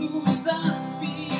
nous inspirer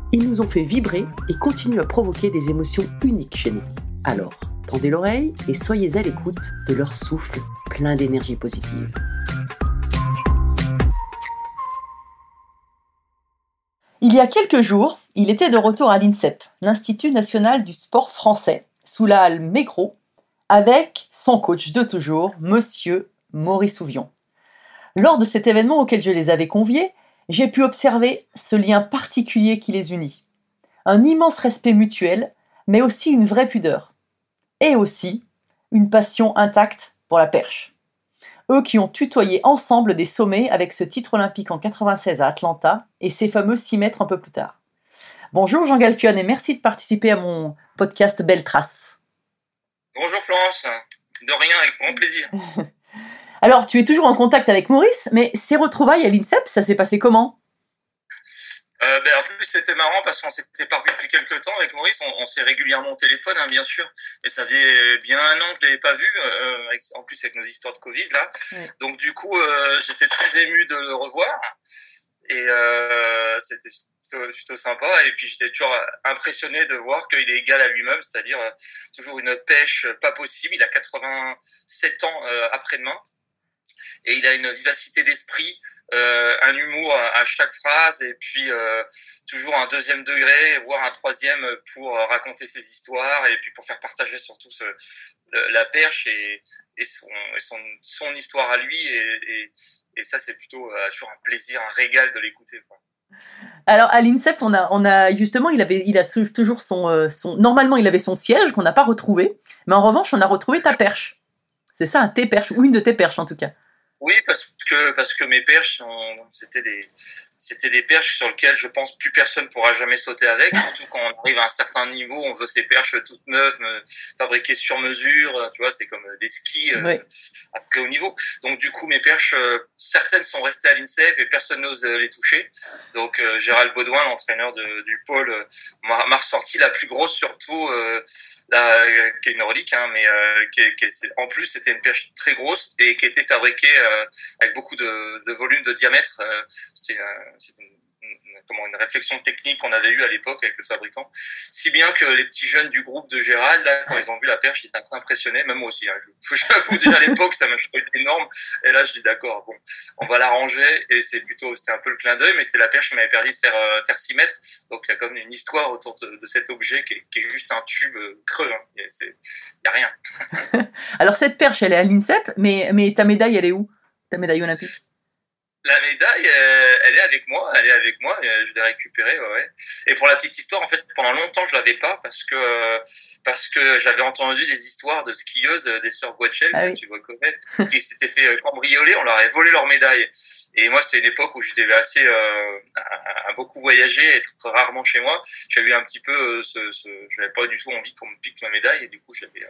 Ils nous ont fait vibrer et continuent à provoquer des émotions uniques chez nous. Alors, tendez l'oreille et soyez à l'écoute de leur souffle plein d'énergie positive. Il y a quelques jours, il était de retour à l'INSEP, l'Institut national du sport français, sous la halle Mégro, avec son coach de toujours, monsieur Maurice Souvion. Lors de cet événement auquel je les avais conviés, j'ai pu observer ce lien particulier qui les unit. Un immense respect mutuel, mais aussi une vraie pudeur. Et aussi une passion intacte pour la perche. Eux qui ont tutoyé ensemble des sommets avec ce titre olympique en 96 à Atlanta et ces fameux 6 mètres un peu plus tard. Bonjour Jean Galfion et merci de participer à mon podcast Belle Trace. Bonjour Florence, de rien, avec grand plaisir. Alors, tu es toujours en contact avec Maurice, mais ces retrouvailles à l'INSEP, ça s'est passé comment? Euh, ben, en plus, c'était marrant parce qu'on s'était pas depuis quelques temps avec Maurice. On, on s'est régulièrement au téléphone, hein, bien sûr. Et ça faisait bien un an que je l'avais pas vu, euh, avec- en plus avec nos histoires de Covid là. Donc du coup, euh, j'étais très ému de le revoir. Et c'était plutôt, plutôt sympa. Et puis j'étais toujours impressionné de voir qu'il est égal à lui-même, c'est-à-dire toujours une pêche pas possible. Il a 87 ans après-demain. Et il a une vivacité d'esprit euh, un humour à, chaque phrase et puis euh, toujours un deuxième degré, voire un troisième pour euh, raconter ses histoires et puis pour faire partager surtout ce, la perche et, et, son, et son, son histoire à lui. Et, ça, c'est plutôt euh, toujours un plaisir, un régal de l'écouter. Alors à l'INSEP, on a, on a justement, il avait, il a toujours son, son. Normalement, il avait son siège qu'on n'a pas retrouvé, mais en revanche, on a retrouvé ta perche. C'est ça, tes perches ou une de tes perches en tout cas. Oui, parce que parce que mes sont- c'était des c'était des perches sur lesquelles je pense plus personne pourra jamais sauter avec. Surtout quand on arrive à un certain niveau, on veut ces perches toutes neuves, euh, fabriquées sur mesure. euh, Tu vois, c'est comme euh, des skis à très haut niveau. Donc du coup, mes perches, certaines sont restées à l'INSEP et personne n'ose les toucher. Donc Gérald Baudouin, l'entraîneur du pôle, m'a ressorti la plus grosse surtout, euh, la, qui est une relique, hein, mais euh, qui est- qui est- en plus c'était une perche très grosse et qui était fabriquée euh, avec beaucoup de, de volume de diamètre. C'était c'était une, une- comment, une réflexion technique qu'on avait eue à l'époque avec le fabricant. Si bien que les petits jeunes du groupe de Gérald, là, quand ils ont vu la perche, ils étaient assez impressionnés, même moi aussi. Hein, je- J'avoue, déjà à l'époque, ça m'a trouvé énorme. Et là, je dis d'accord, bon, on va la ranger. Et c'est plutôt, c'était un peu le clin d'œil, mais c'était la perche qui m'avait permis de faire, euh, faire 6 mètres. Donc il y a comme une histoire autour de, de cet objet qui est, qui est juste un tube euh, creux. hein. Il n'y a rien. Alors cette perche, elle est à l'INSEP, mais, mais ta médaille, elle est où? Ta médaille olympique? La médaille, euh, elle est avec moi, elle est avec moi, euh, je l'ai récupérée, ouais, ouais. Et pour la petite histoire, en fait, pendant longtemps, je l'avais pas parce que parce que j'avais entendu des histoires de skieuses euh, des sœurs Guachel, Ah oui. tu vois connaître, qui s'étaient fait cambrioler, on leur avait volé leur médaille. Et moi, c'était une époque où j'étais assez euh, à, à beaucoup voyager, être rarement chez moi. J'avais eu un petit peu ce, ce j'avais pas du tout envie qu'on me pique ma médaille et du coup, j'avais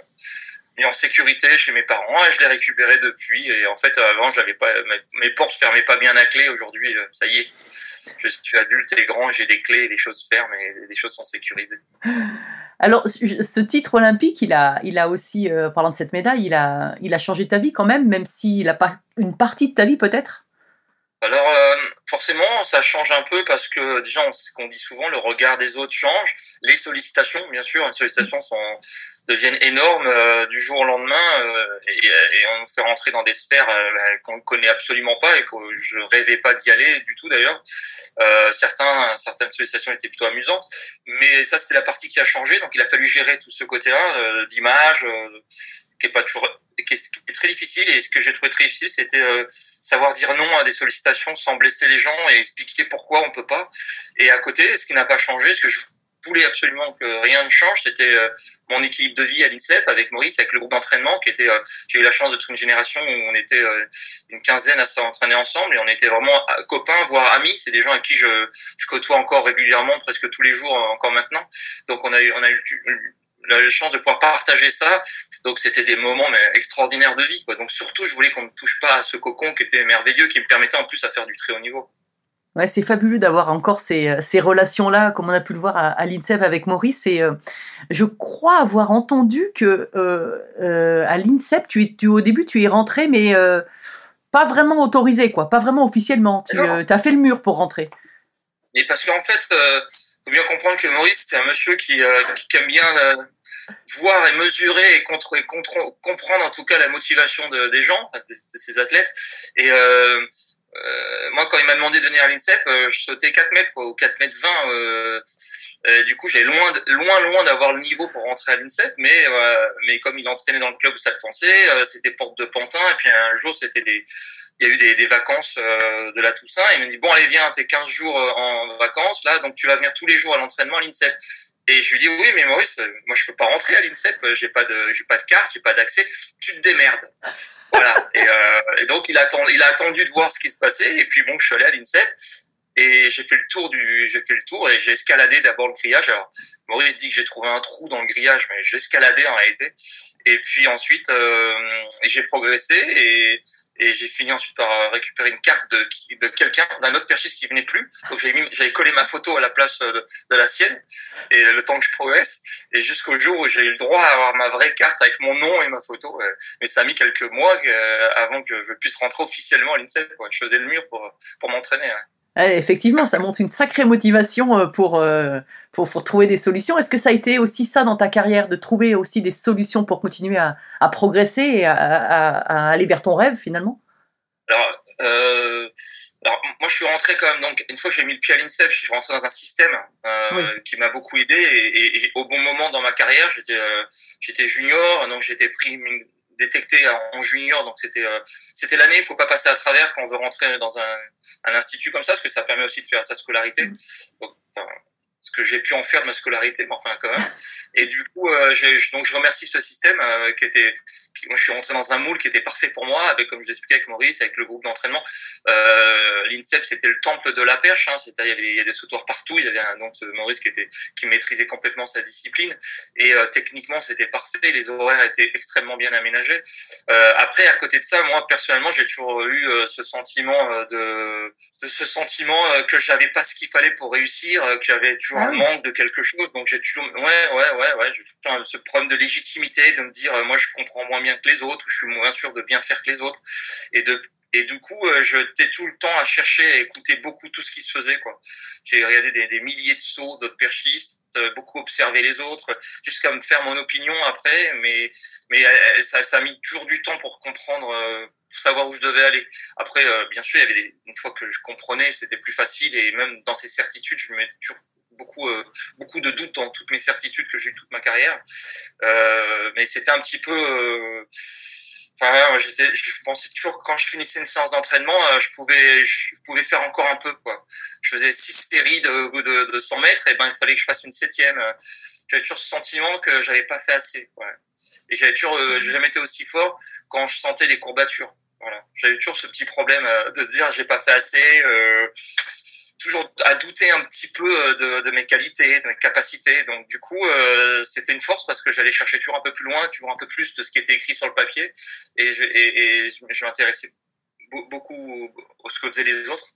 en sécurité chez mes parents et je l'ai récupéré depuis. Et en fait, avant, j'avais pas mes, portes fermaient pas bien à clé. Aujourd'hui, euh, ça y est, je suis adulte et grand et j'ai des clés, les choses ferment et les choses sont sécurisées. Alors, ce ce titre olympique, il a, il a aussi, euh, parlant de cette médaille, il a, il a changé ta vie quand même, même s'il a pas une partie de ta vie peut-être? Alors euh, forcément, ça change un peu parce que déjà, on- ce qu'on dit souvent, le regard des autres change, les sollicitations, bien sûr, les sollicitations sont, deviennent énormes euh, du jour au lendemain euh, et, et on nous fait rentrer dans des sphères euh, bah, qu'on ne connaît absolument pas et que je rêvais pas d'y aller du tout d'ailleurs. Euh, certains, certaines sollicitations étaient plutôt amusantes, mais ça c'était la partie qui a changé, donc il a fallu gérer tout ce côté-là euh, d'image. Qui est pas toujours qui est, qui est très difficile et ce que j'ai trouvé très difficile c'était euh, savoir dire non à des sollicitations sans blesser les gens et expliquer pourquoi on peut pas. Et à côté, ce qui n'a pas changé, ce que je voulais absolument que rien ne change, c'était euh, mon équilibre de vie à l'INSEP avec Maurice, avec le groupe d'entraînement qui était. euh, J'ai eu la chance d'être une génération où on était euh, une quinzaine à s'entraîner ensemble et on était vraiment euh, copains, voire amis. C'est des gens avec qui je, je côtoie encore régulièrement, presque tous les jours, euh, encore maintenant. Donc on a eu, on a eu la chance de pouvoir partager ça. Donc c'était des moments mais, extraordinaires de vie. Quoi. Donc surtout, je voulais qu'on ne touche pas à ce cocon qui était merveilleux, qui me permettait en plus à faire du très haut niveau. Ouais, c'est fabuleux d'avoir encore ces, euh, ces relations-là, comme on a pu le voir à, à l'INSEP avec Maurice. Et euh, je crois avoir entendu que euh, euh, à l'INSEP, tu, es- tu, au début, tu es rentré, mais euh, pas vraiment autorisé, quoi, pas vraiment officiellement. Tu Non. as fait le mur pour rentrer. Et parce qu'en fait, euh, faut bien comprendre que Maurice, c'est un monsieur qui, euh, qui aime bien euh, voir et mesurer et, contre, comprendre en tout cas la motivation de, des gens, de, ses athlètes. Et euh, euh, moi, quand il m'a demandé de venir à l'INSEP, euh, je sautais 4 mètres ou 4 mètres 20. Euh, euh, du coup, j'ai loin, loin, loin d'avoir le niveau pour rentrer à l'INSEP, mais, mais comme il entraînait dans le club au Stade français, euh, c'était porte de Pantin. Et puis un jour, c'était il y a eu des, vacances de la Toussaint. Il m'a dit bon allez viens, t'es 15 jours en vacances là, donc tu vas venir tous les jours à l'entraînement à l'INSEP. Et je lui dis oui mais Maurice, euh, moi je peux pas rentrer à l'INSEP, euh, j'ai pas de j'ai pas de carte, j'ai pas d'accès, tu te démerdes. Voilà. Et, euh, et donc il a attendu, il a attendu de voir ce qui se passait et puis bon je suis allé à l'INSEP et j'ai fait le tour du j'ai fait le tour et j'ai escaladé d'abord le grillage. Alors Maurice dit que j'ai trouvé un trou dans le grillage mais j'ai escaladé en réalité. Et puis ensuite euh, j'ai progressé et et j'ai fini ensuite par euh, récupérer une carte de, de quelqu'un, d'un autre perchiste qui venait plus. Donc j'avais collé ma photo à la place euh, de, la sienne, et le temps que je progresse, et jusqu'au jour où j'ai eu le droit à avoir ma vraie carte avec mon nom et ma photo. euh, Mais ça a mis quelques mois avant que je puisse rentrer officiellement à l'INSEP. Je faisais le mur pour pour m'entraîner. Ouais, effectivement, ça montre une sacrée motivation pour, pour, pour trouver des solutions. Est-ce que ça a été aussi ça dans ta carrière, de trouver aussi des solutions pour continuer à, à progresser et à, à- à aller vers ton rêve finalement? Alors, euh, alors, moi, je suis rentré quand même. Donc, une fois que j'ai mis le pied à l'INSEP, je suis rentré dans un système euh, Oui. qui m'a beaucoup aidé. Et, et- et au bon moment dans ma carrière, j'étais euh, j'étais junior, donc j'étais pris détecté en junior. Donc, c'était euh, c'était l'année. Il faut pas passer à travers quand on veut rentrer dans un, un institut comme ça, parce que ça permet aussi de faire sa scolarité. Donc, enfin, ce que j'ai pu en faire de ma scolarité, mais enfin quand même. Et du coup, euh, j'ai- donc je remercie ce système euh, qui était, moi je suis rentré dans un moule qui était parfait pour moi, comme je l'expliquais avec Maurice, avec le groupe d'entraînement. Euh, L'INSEP c'était le temple de la perche, hein, il y avait, des sautoirs partout, il y avait un, donc ce Maurice qui était, qui maîtrisait complètement sa discipline, et techniquement c'était parfait, les horaires étaient extrêmement bien aménagés. Après, à côté de ça, moi personnellement, j'ai toujours eu ce sentiment de, de ce sentiment que j'avais pas ce qu'il fallait pour réussir, que j'avais Ah un oui. manque de quelque chose. Donc j'ai toujours, ouais, ouais, ouais, ouais, j'ai toujours ce problème de légitimité, de me dire, euh, moi je comprends moins bien que les autres, je suis moins sûr de bien faire que les autres, et de et du coup, euh, j'étais tout le temps à chercher, à écouter beaucoup tout ce qui se faisait. quoi. J'ai regardé des, des milliers de sauts d'autres perchistes, euh, beaucoup observé les autres, jusqu'à me faire mon opinion après. Mais mais ça, ça a mis toujours du temps pour comprendre, pour savoir où je devais aller. Après, bien sûr, il y avait des, une fois que je comprenais, c'était plus facile. Et même dans ces certitudes, je me mets toujours beaucoup euh, beaucoup de doutes dans toutes mes certitudes que j'ai eues toute ma carrière. Euh, mais c'était un petit peu euh, Enfin, j'étais, je pensais toujours quand je finissais une séance d'entraînement, je pouvais, je pouvais faire encore un peu quoi. Je faisais six séries de, de, de 100 mètres, et ben il fallait que je fasse une septième. J'avais toujours ce sentiment que j'avais pas fait assez. Et j'avais toujours, jamais été aussi fort quand je sentais des courbatures. Voilà. J'avais toujours ce petit problème de se dire j'ai pas fait assez. Toujours à douter un petit peu euh, de, mes qualités, de mes capacités. Donc du coup, euh, c'était une force parce que j'allais chercher toujours un peu plus loin, toujours un peu plus de ce qui était écrit sur le papier, et je, m'intéressais beaucoup à ce que faisaient les autres.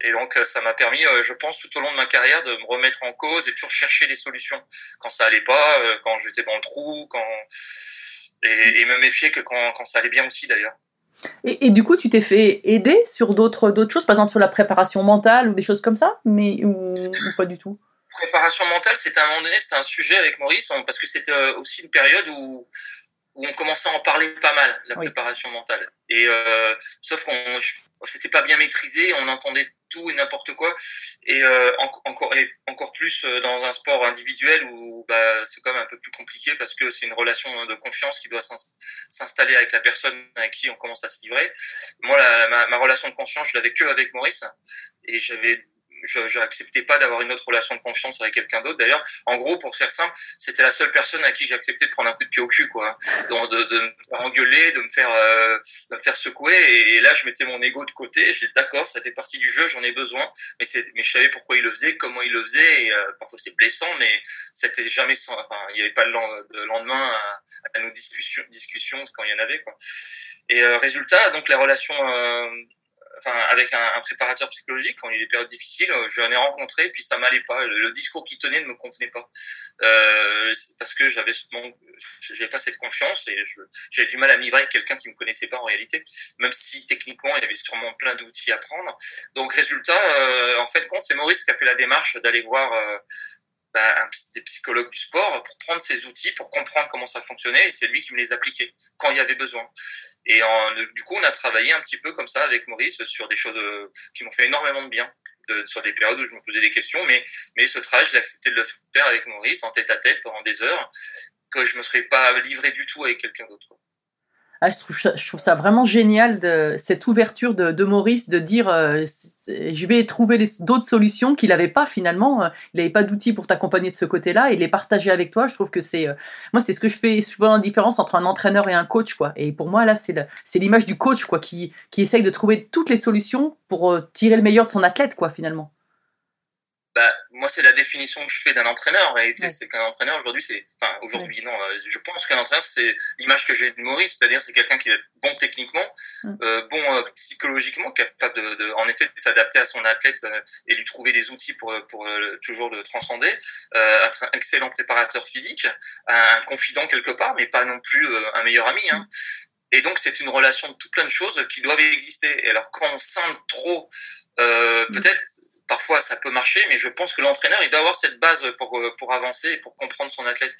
Et donc, euh, ça m'a permis, je pense, tout au long de ma carrière, de me remettre en cause et toujours chercher des solutions quand ça allait pas, quand j'étais dans le trou, quand et, me méfier que quand ça allait bien aussi, d'ailleurs. Et, et, du coup, tu t'es fait aider sur d'autres d'autres choses, par exemple sur la préparation mentale ou des choses comme ça, mais ou, ou pas du tout? Préparation mentale, c'était un moment donné, c'était un sujet avec Maurice, parce que c'était euh, aussi une période où où on commençait à en parler pas mal, la oui. préparation mentale. Et euh, sauf qu'on c'était pas bien maîtrisé, on entendait tout et n'importe quoi, et euh, en, encore et encore plus dans un sport individuel où bah, c'est quand même un peu plus compliqué parce que c'est une relation de confiance qui doit s'installer avec la personne avec qui on commence à se livrer. Moi, ma, ma relation de confiance, je l'avais que avec Maurice, et j'avais je n'acceptais pas d'avoir une autre relation de confiance avec quelqu'un d'autre. D'ailleurs, en gros, pour faire simple, c'était la seule personne à qui j'ai accepté de prendre un coup de pied au cul, quoi. Donc, de, de me faire engueuler, de me faire, euh, de me faire secouer. Et, là, je mettais mon ego de côté. J'étais d'accord, ça fait partie du jeu, j'en ai besoin. Mais, mais je savais pourquoi il le faisait, comment il le faisait. Et, euh, parfois, c'était blessant, mais c'était jamais sans. Enfin, il n'y avait pas de lendemain à, nos discussions, discussions quand il y en avait, quoi. Et euh, résultat, donc, les relations euh, enfin avec un, préparateur psychologique quand il y a des périodes difficiles, je l'en ai rencontré puis ça m'allait pas. Le, discours qu'il tenait ne me convenait pas euh, parce que j'avais j'avais pas cette confiance et j'avais du mal à m'ivrer avec quelqu'un qui me connaissait pas en réalité, même si techniquement il y avait sûrement plein d'outils à prendre. Donc résultat, euh, en fait compte, c'est Maurice qui a fait la démarche d'aller voir euh, bah, un, des psychologues du sport pour prendre ces outils, pour comprendre comment ça fonctionnait, et c'est lui qui me les appliquait quand il y avait besoin. Et en, du coup, on a travaillé un petit peu comme ça avec Maurice sur des choses euh, qui m'ont fait énormément de bien, sur des périodes où je me posais des questions, mais, mais ce travail, j'ai accepté de le faire avec Maurice en tête à tête pendant des heures, que je me serais pas livré du tout avec quelqu'un d'autre. Ah, je, trouve ça, je, trouve ça, vraiment génial de cette ouverture de, de Maurice de dire euh, je vais trouver d'autres solutions qu'il n'avait pas finalement. Euh, il n'avait pas d'outils pour t'accompagner de ce côté-là et les partager avec toi. Je trouve que c'est euh, moi c'est ce que je fais souvent la différence entre un entraîneur et un coach quoi. Et pour moi là c'est l'image du coach quoi qui qui essaye de trouver toutes les solutions pour euh, tirer le meilleur de son athlète quoi finalement bah, moi, c'est la définition que je fais d'un entraîneur. Et ouais. c'est qu'un entraîneur aujourd'hui, c'est, enfin, aujourd'hui, ouais. non, euh, je pense qu'un entraîneur, c'est l'image que j'ai de Maurice, c'est-à-dire c'est quelqu'un qui est bon techniquement, ouais. euh, bon euh, psychologiquement, capable de, de en effet, de s'adapter à son athlète euh, et lui trouver des outils pour, pour euh, toujours le transcender, être un excellent préparateur physique, un, confident quelque part, mais pas non plus un meilleur ami. Hein. Et donc, c'est une relation de tout plein de choses qui doivent exister. Et alors, quand on scinde trop, peut-être parfois ça peut marcher, mais je pense que l'entraîneur il doit avoir cette base pour pour avancer et pour comprendre son athlète.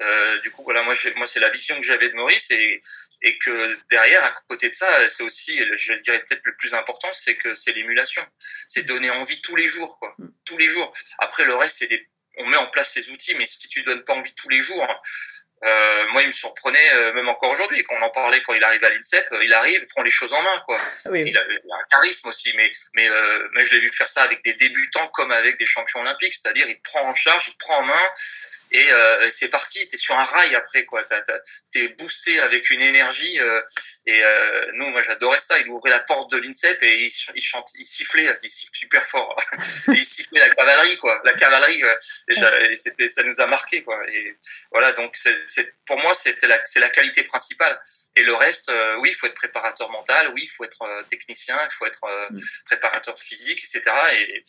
Euh, du coup voilà moi moi c'est la vision que j'avais de Maurice et et que derrière à côté de ça c'est aussi je dirais peut-être le plus important c'est que c'est l'émulation, c'est donner envie tous les jours quoi, tous les jours. Après le reste c'est des on met en place ces outils, mais si tu donnes pas envie tous les jours, euh, moi, il me surprenait, euh, même encore aujourd'hui, quand on en parlait, quand il arrive à l'INSEP, euh, il arrive, prend les choses en main, quoi. Oui, oui. Il, a, il, a, un charisme aussi, mais mais euh, mais je l'ai vu faire ça avec des débutants comme avec des champions olympiques, c'est-à-dire il te prend en charge, il te prend en main, et euh, c'est parti. T'es sur un rail après, quoi. T'es boosté avec une énergie, et nous, moi, j'adorais ça. Il ouvrait la porte de l'INSEP et il, il chante, il sifflait, il siffle super fort, et il sifflait la cavalerie, quoi. La cavalerie, et c'était, ça nous a marqué, quoi. Et voilà, donc c'est pour moi, c'est la, la, qualité principale. Et le reste, euh, oui, il faut être préparateur mental, oui, il faut être euh, technicien, il faut être euh, mm. préparateur physique, etc. Et,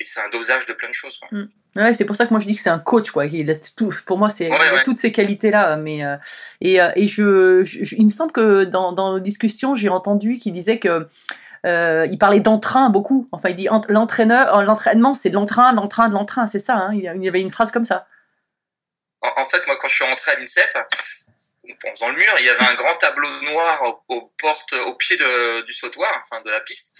et c'est un dosage de plein de choses. Quoi. Mm. Ouais, c'est pour ça que moi je dis que c'est un coach, quoi. Il a tout, pour moi, c'est ouais, ouais. toutes ces qualités-là. Mais et, et je, je, il me semble que dans, dans nos discussions, j'ai entendu qu'il disait que euh, il parlait d'entrain beaucoup. Enfin, il dit l'entraîneur, l'entraînement, c'est de l'entrain, l'entrain, de l'entrain, c'est ça. Hein il y avait une phrase comme ça. En, en, fait, moi, quand je suis rentré à l'INSEP, dans le mur, il y avait un grand tableau noir aux, aux portes, au pied de, du sautoir, enfin de la piste.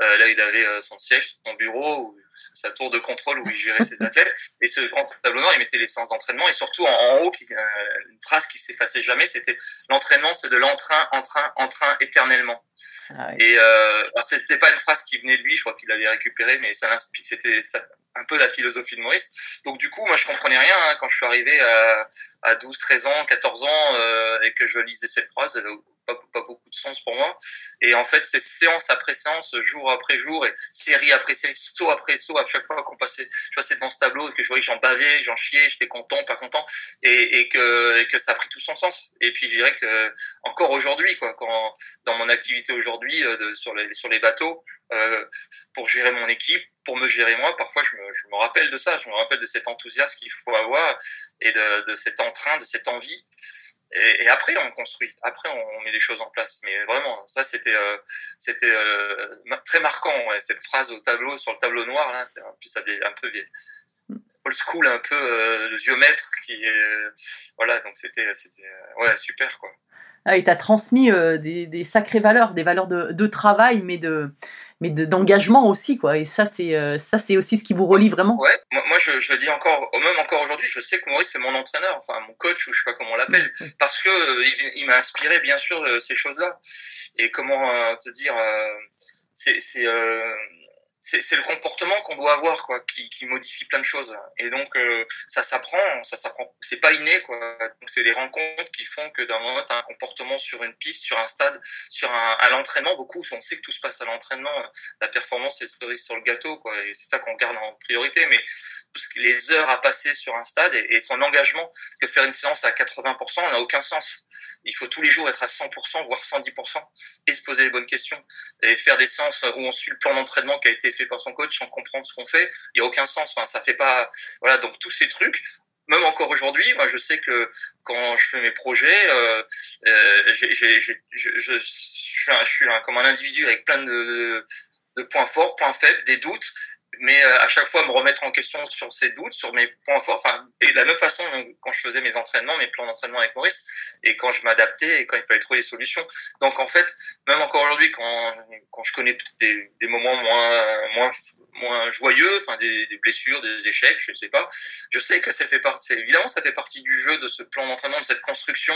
Euh, là, il avait son siège, son bureau, sa tour de contrôle où il gérait ses athlètes. Et ce grand tableau noir, il mettait les séances d'entraînement et surtout en, haut, qui, une phrase qui s'effaçait jamais, c'était l'entraînement, c'est de l'entrain, entrain, entrain éternellement. Ah et euh, c'était pas une phrase qui venait de lui, je crois qu'il l'avait récupérée, mais ça c'était un peu la philosophie de Maurice. Donc du coup, moi je comprenais rien hein, quand je suis arrivé à, à 12, 13 ans, 14 ans euh, et que je lisais cette phrase pas, beaucoup de sens pour moi. Et en fait, c'est séance après séance, jour après jour, et série après série, saut après saut, à chaque fois qu'on passait, je passais devant ce tableau et que je voyais que j'en bavais, j'en chiais, j'étais content, pas content, et, que, ça a pris tout son sens. Et puis, je dirais que encore aujourd'hui, quoi, quand, dans mon activité aujourd'hui euh, sur, les, bateaux, euh, pour gérer mon équipe, pour me gérer moi, parfois je me, rappelle de ça, je me rappelle de cet enthousiasme qu'il faut avoir et de cet entrain, de cette envie. Et, et, après, on construit. Après, on, met les choses en place. Mais vraiment, ça, c'était euh, c'était euh, très marquant. Ouais, cette phrase au tableau, sur le tableau noir, là, c'est un, ça, un peu old school, un peu euh, le géomètre qui, voilà. Donc c'était c'était ouais super quoi. Ah, il t'a transmis des, des, sacrées valeurs, des valeurs de, de travail, mais de mais d'engagement aussi, quoi. Et ça, c'est euh, ça, c'est aussi ce qui vous relie vraiment. Ouais. Moi, je, je dis encore, même encore aujourd'hui, je sais que Maurice c'est mon entraîneur, enfin mon coach ou je sais pas comment on l'appelle, parce que euh, il, il m'a inspiré bien sûr euh, ces choses-là. Et comment te dire, c'est c'est le comportement qu'on doit avoir quoi qui, qui, modifie plein de choses. Et donc euh, ça s'apprend ça s'apprend. C'est pas inné quoi. Donc c'est les rencontres qui font que d'un moment as un comportement sur une piste sur un stade sur un à l'entraînement. Beaucoup on sait que tout se passe à l'entraînement. La performance c'est sur le gâteau quoi. C'est ça qu'on garde en priorité. Mais tout ce les heures à passer sur un stade et, et son engagement que faire une séance à 80% n'a aucun sens. Il faut tous les jours être à 100% voire 110% et se poser les bonnes questions et faire des séances où on suit le plan d'entraînement qui a été fait par son coach sans comprendre ce qu'on fait, il y a aucun sens. Enfin, ça fait pas. Voilà, donc tous ces trucs. Même encore aujourd'hui, moi je sais que quand je fais mes projets, euh, euh, je, suis, comme un individu avec plein de, de points forts, points faibles, des doutes, mais euh, à chaque fois me remettre en question sur ces doutes, sur mes points forts. Enfin, et de la même façon quand je faisais mes entraînements, mes plans d'entraînement avec Maurice, et quand je m'adaptais et quand il fallait trouver des solutions. Donc en fait, même encore aujourd'hui, quand, quand je connais des, moments moins moins moins joyeux, enfin des, blessures, des échecs, je sais pas. Je sais que ça fait partie, évidemment, ça fait partie du jeu de ce plan d'entraînement, de cette construction.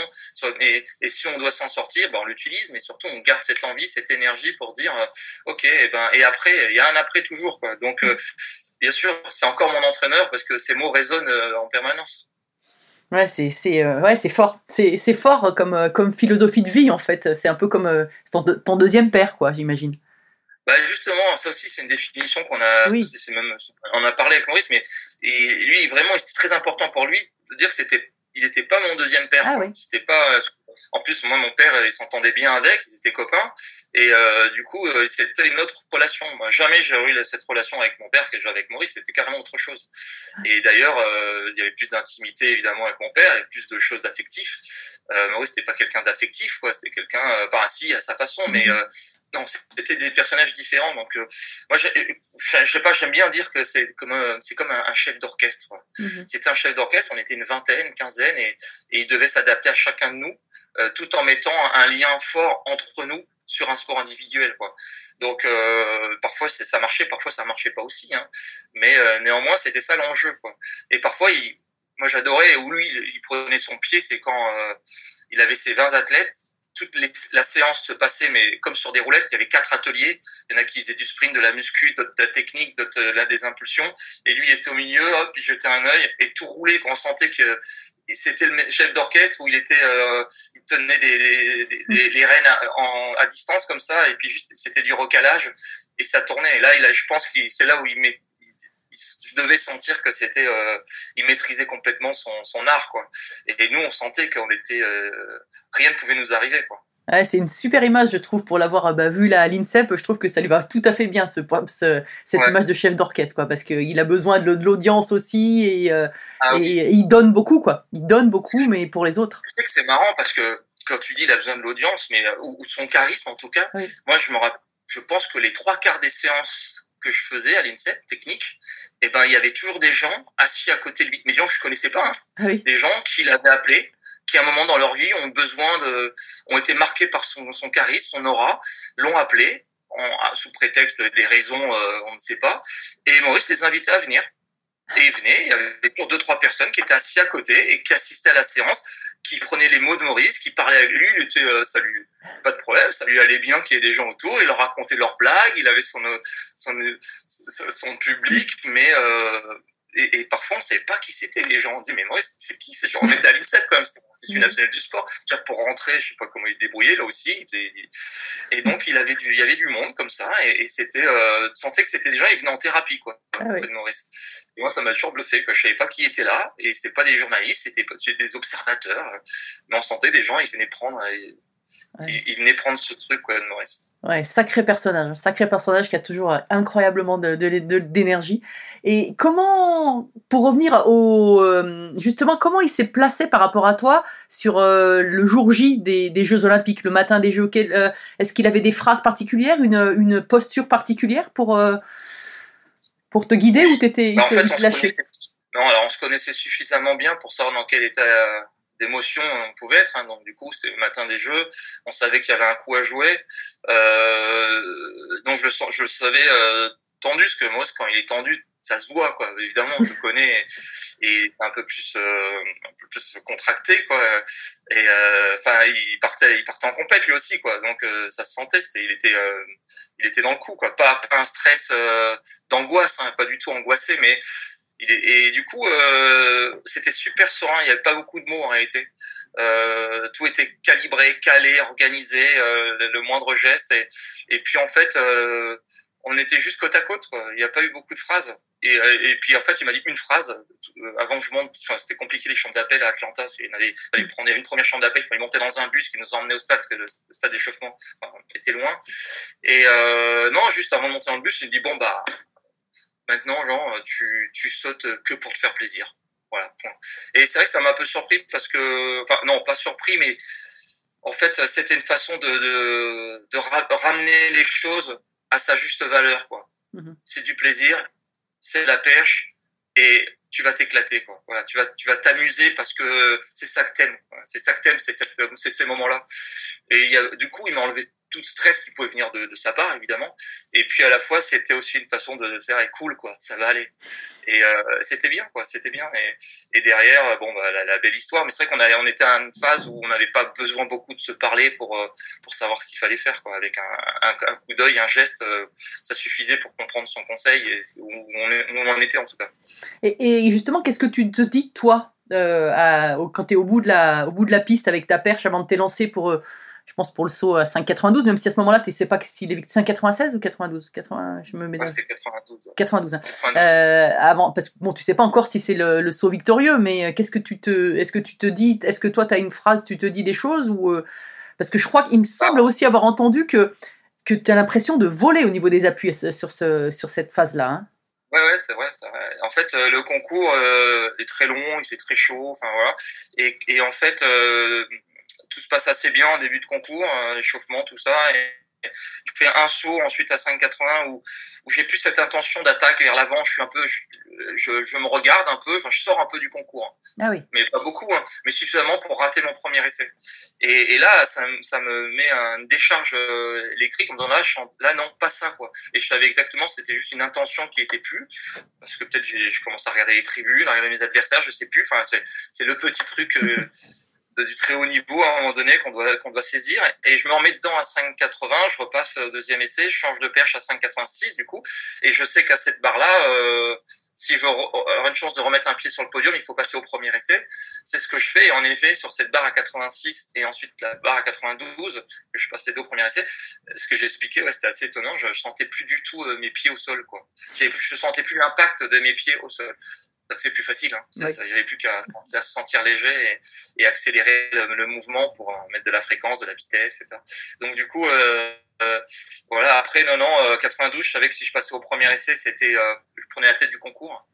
Et, et si on doit s'en sortir, ben on l'utilise, mais surtout on garde cette envie, cette énergie pour dire, euh, ok, et ben et après, il y a un après toujours. Donc euh, bien sûr, c'est encore mon entraîneur parce que ces mots résonnent euh, en permanence. Ouais, c'est c'est ouais, c'est fort. C'est fort comme comme philosophie de vie en fait. C'est un peu comme ton, ton deuxième père, quoi, j'imagine. Bah justement, ça aussi c'est une définition qu'on a, oui. même, on a parlé avec Maurice, mais et lui vraiment c'était très important pour lui de dire que c'était, il n'était pas mon deuxième père. Ah, oui. C'était pas en plus, moi, mon père, il s'entendait bien avec, ils étaient copains. Et euh, du coup, euh, c'était une autre relation. Moi, jamais j'ai eu cette relation avec mon père que j'ai avec Maurice. C'était carrément autre chose. Et d'ailleurs, euh, il y avait plus d'intimité, évidemment, avec mon père et plus de choses affectives. Euh, Maurice n'était pas quelqu'un d'affectif, quoi. C'était quelqu'un, euh, pas ainsi à sa façon, mais mhm. euh, non, c'était des personnages différents. Donc, euh, moi, je, je sais pas, j'aime bien dire que c'est comme, c'est comme un, chef d'orchestre. Mhm. C'était un chef d'orchestre. On était une vingtaine, une quinzaine, et, et il devait s'adapter à chacun de nous. Euh, tout en mettant un lien fort entre nous sur un sport individuel quoi. Donc euh, parfois ça marchait, parfois ça marchait pas aussi hein. Mais euh, néanmoins, c'était ça l'enjeu quoi. Et parfois moi j'adorais où lui il, prenait son pied, c'est quand il avait ses 20 athlètes toute la séance se passait, mais comme sur des roulettes, il y avait quatre ateliers. Il y en a qui faisaient du sprint, de la muscu, d'autres de la technique, d'autres là des impulsions. Et lui, il était au milieu, hop, il jetait un œil et tout roulait. On sentait que c'était le chef d'orchestre où il était, euh, il tenait des, des, des, les rênes à, en, à distance comme ça, et puis juste c'était du recalage et ça tournait. Et là, il a, je pense que c'est là où il met, je devais sentir que c'était, euh, il maîtrisait complètement son, son art quoi. Et, et nous, on sentait qu'on était, euh, rien ne pouvait nous arriver quoi. Ouais, c'est une super image, je trouve, pour l'avoir bah, vu là à l'INSEP. Je trouve que ça lui va tout à fait bien, ce, ce cette ouais. image de chef d'orchestre, quoi, parce qu'il a besoin de, l'audience aussi et, euh, ah, et, oui. et, il donne beaucoup, quoi. Il donne beaucoup, mais pour les autres. Tu sais que c'est marrant parce que quand tu dis il a besoin de l'audience, mais ou, ou, de son charisme en tout cas, oui. moi je me rappelle, je pense que les trois quarts des séances que je faisais à l'INSEP technique, eh ben il y avait toujours des gens assis à côté de lui, mais des gens que je connaissais pas, hein. ah oui. des gens qui l'avaient appelé qui à un moment dans leur vie ont besoin de, ont été marqués par son, son charisme, son aura, l'ont appelé. sous prétexte des raisons, euh, on ne sait pas. Et Maurice les invitait à venir. Et ils venaient, il y avait toujours deux, trois personnes qui étaient assis à côté et qui assistaient à la séance, qui prenaient les mots de Maurice, qui parlaient avec lui, il était, euh, ça lui, pas de problème, ça lui allait bien qu'il y ait des gens autour, il leur racontait leurs blagues, il avait son, euh, son, son, son public, mais, euh, et, et parfois on savait pas qui c'était les gens. On dit mais Maurice c'est qui ces gens? On était à l'INSEP quand même, c'était l'Institut Mhm. national du sport. Déjà pour rentrer, je sais pas comment il se débrouillait là aussi. Faisait- Et donc il avait du, il y avait du monde comme ça et, et c'était, euh, sentais que c'était des gens, ils venaient en thérapie quoi. Ah oui. Maurice. Et moi ça m'a toujours bluffé je savais pas qui était là et c'était pas des journalistes, c'était des observateurs. Mais on sentait des gens, ils venaient prendre, ils, Ouais. ils- ils venaient prendre ce truc quoi de Maurice. Ouais, sacré personnage, sacré personnage qui a toujours euh, incroyablement de- de- de- d'énergie. Et comment, pour revenir au, euh, justement, comment il s'est placé par rapport à toi sur euh, le jour J des, des Jeux Olympiques, le matin des Jeux euh, Est-ce qu'il avait des phrases particulières, une, une posture particulière pour, pour te guider ou t'étais il Bah, en fait, il te on se, lâchait connaissait, non, alors on se connaissait suffisamment bien pour savoir dans quel état d'émotion on pouvait être. hein. Donc du coup, c'était le matin des jeux. On savait qu'il y avait un coup à jouer. Euh, donc je le, je le savais euh, tendu, parce que moi, quand il est tendu, ça se voit, quoi. Évidemment, on le connaît et un peu plus, euh, un peu plus contracté, quoi. Et euh, enfin, il partait, il partait en compète lui aussi, quoi. Donc euh, ça se sentait. C'était, il était, euh, il était dans le coup, quoi. Pas, pas un stress d'angoisse, hein, pas du tout angoissé, mais et du coup, euh, c'était super serein. Il n'y avait pas beaucoup de mots en réalité. Euh, tout était calibré, calé, organisé, euh, le, moindre geste. Et, puis en fait, on était juste côte à côte. Il n'y a pas eu beaucoup de phrases. Et, puis en fait, il m'a dit une phrase avant que je monte. Enfin, c'était compliqué les chambres d'appel à Atlanta. il fallait prendre y avait une première chambre d'appel. Il fallait monter dans un bus qui nous emmenait au stade parce que le, stade d'échauffement était loin. Et non, juste avant de monter dans le bus, il me dit bon bah maintenant, genre, tu, tu sautes que pour te faire plaisir. Voilà. Point. Et c'est vrai que ça m'a un peu surpris parce que, enfin non, pas surpris, mais en fait, c'était une façon de, de, de ra ramener les choses à sa juste valeur, quoi. Mhm. C'est du plaisir, c'est de la pêche et tu vas t'éclater, quoi. Voilà, tu vas, tu vas t'amuser parce que c'est ça que t'aimes. C'est ça que t'aimes, c'est ces moments-là. Et il y a, du coup, il m'a enlevé tout stress qui pouvait venir de, sa part, évidemment. Et puis à la fois, c'était aussi une façon de faire et cool, quoi. Ça va aller. Et euh, c'était bien, quoi. C'était bien. Et, et derrière, bon, bah, la, belle histoire. Mais c'est vrai qu'on on était à une phase où on n'avait pas besoin beaucoup de se parler pour euh, pour savoir ce qu'il fallait faire, quoi. Avec un, coup d'œil, un geste, euh, ça suffisait pour comprendre son conseil et où on, en était en tout cas. Et, justement, qu'est-ce que tu te dis, toi, quand tu es au, bout de la- au bout de la piste avec ta perche avant de t'élancer pour, je pense, pour le saut à 5,92, même si à ce moment-là, tu sais pas s'il est 5,96 ou 92 80, Je me mets Ouais, c'était 92. 92. hein. 92. Euh, avant, parce que bon, tu sais pas encore si c'est le, le saut victorieux, mais euh, qu'est-ce que tu te, est-ce que tu te dis, est-ce que toi tu as une phrase, tu te dis des choses ou euh, parce que je crois qu'il me semble aussi avoir entendu que que tu as l'impression de voler au niveau des appuis sur ce sur cette phase-là. Hein. Ouais, ouais, c'est vrai, c'est vrai. En fait, euh, le concours euh, est très long, il fait très chaud, enfin voilà. Et, et en fait, euh, tout se passe assez bien en début de concours, euh, échauffement, tout ça. Et je fais un saut ensuite à 5,80 où, où j'ai plus cette intention d'attaque vers l'avant. Je suis un peu, je, je, je me regarde un peu, enfin, je sors un peu du concours, Ah oui. mais pas beaucoup, hein, mais suffisamment pour rater mon premier essai. Et, et là, ça, me- ça me met une décharge euh, électrique en me disant là, je suis en- là, non, pas ça, quoi. Et je savais exactement, c'était juste une intention qui était plus, parce que peut-être je commence à regarder les tribunes, à regarder mes adversaires, je sais plus. Enfin, c'est c'est le petit truc euh, de- du très haut niveau à un moment donné qu'on doit qu'on doit saisir. Et je me remets dedans à 5,80, je repasse au deuxième essai, je change de perche à 5,86 du coup, et je sais qu'à cette barre là. Euh, si je une chance de remettre un pied sur le podium, il faut passer au premier essai. C'est ce que je fais. Et en effet, sur cette barre à 86 et ensuite la barre à 92, que je passe deux au premier essai, ce que j'ai expliqué, ouais, c'était assez étonnant. Je, je sentais plus du tout euh, mes pieds au sol, quoi. Je sentais plus l'impact de mes pieds au sol. Donc c'est plus facile. Hein. Oui. il n'y avait plus qu'à se sentir léger et, et accélérer le, le mouvement pour euh, mettre de la fréquence, de la vitesse, etc. Donc du coup, euh, euh, voilà. Après, non, non, euh, 92, je savais que si je passais au premier essai, c'était, euh, je prenais la tête du concours.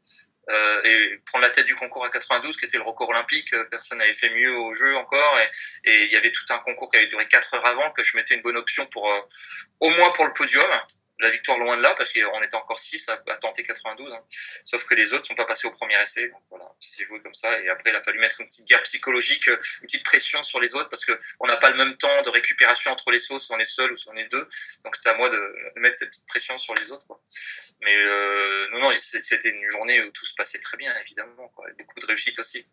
Euh, et prendre la tête du concours à 92, qui était le record olympique, personne n'avait fait mieux au jeu encore. Et, il y avait tout un concours qui avait duré 4 heures avant, que je mettais une bonne option pour, au moins pour le podium. La victoire loin de là, parce qu'on était encore 6 à, tenter 92. hein. Sauf que les autres sont pas passés au premier essai. Donc voilà, c'est joué comme ça. Et après, il a fallu mettre une petite guerre psychologique, une petite pression sur les autres, parce que on n'a pas le même temps de récupération entre les sauts, si on est seul ou si on est deux. Donc c'était à moi de, de mettre cette petite pression sur les autres. Quoi. Mais euh, non, non, c'était une journée où tout se passait très bien, évidemment. Quoi. Beaucoup de réussite aussi.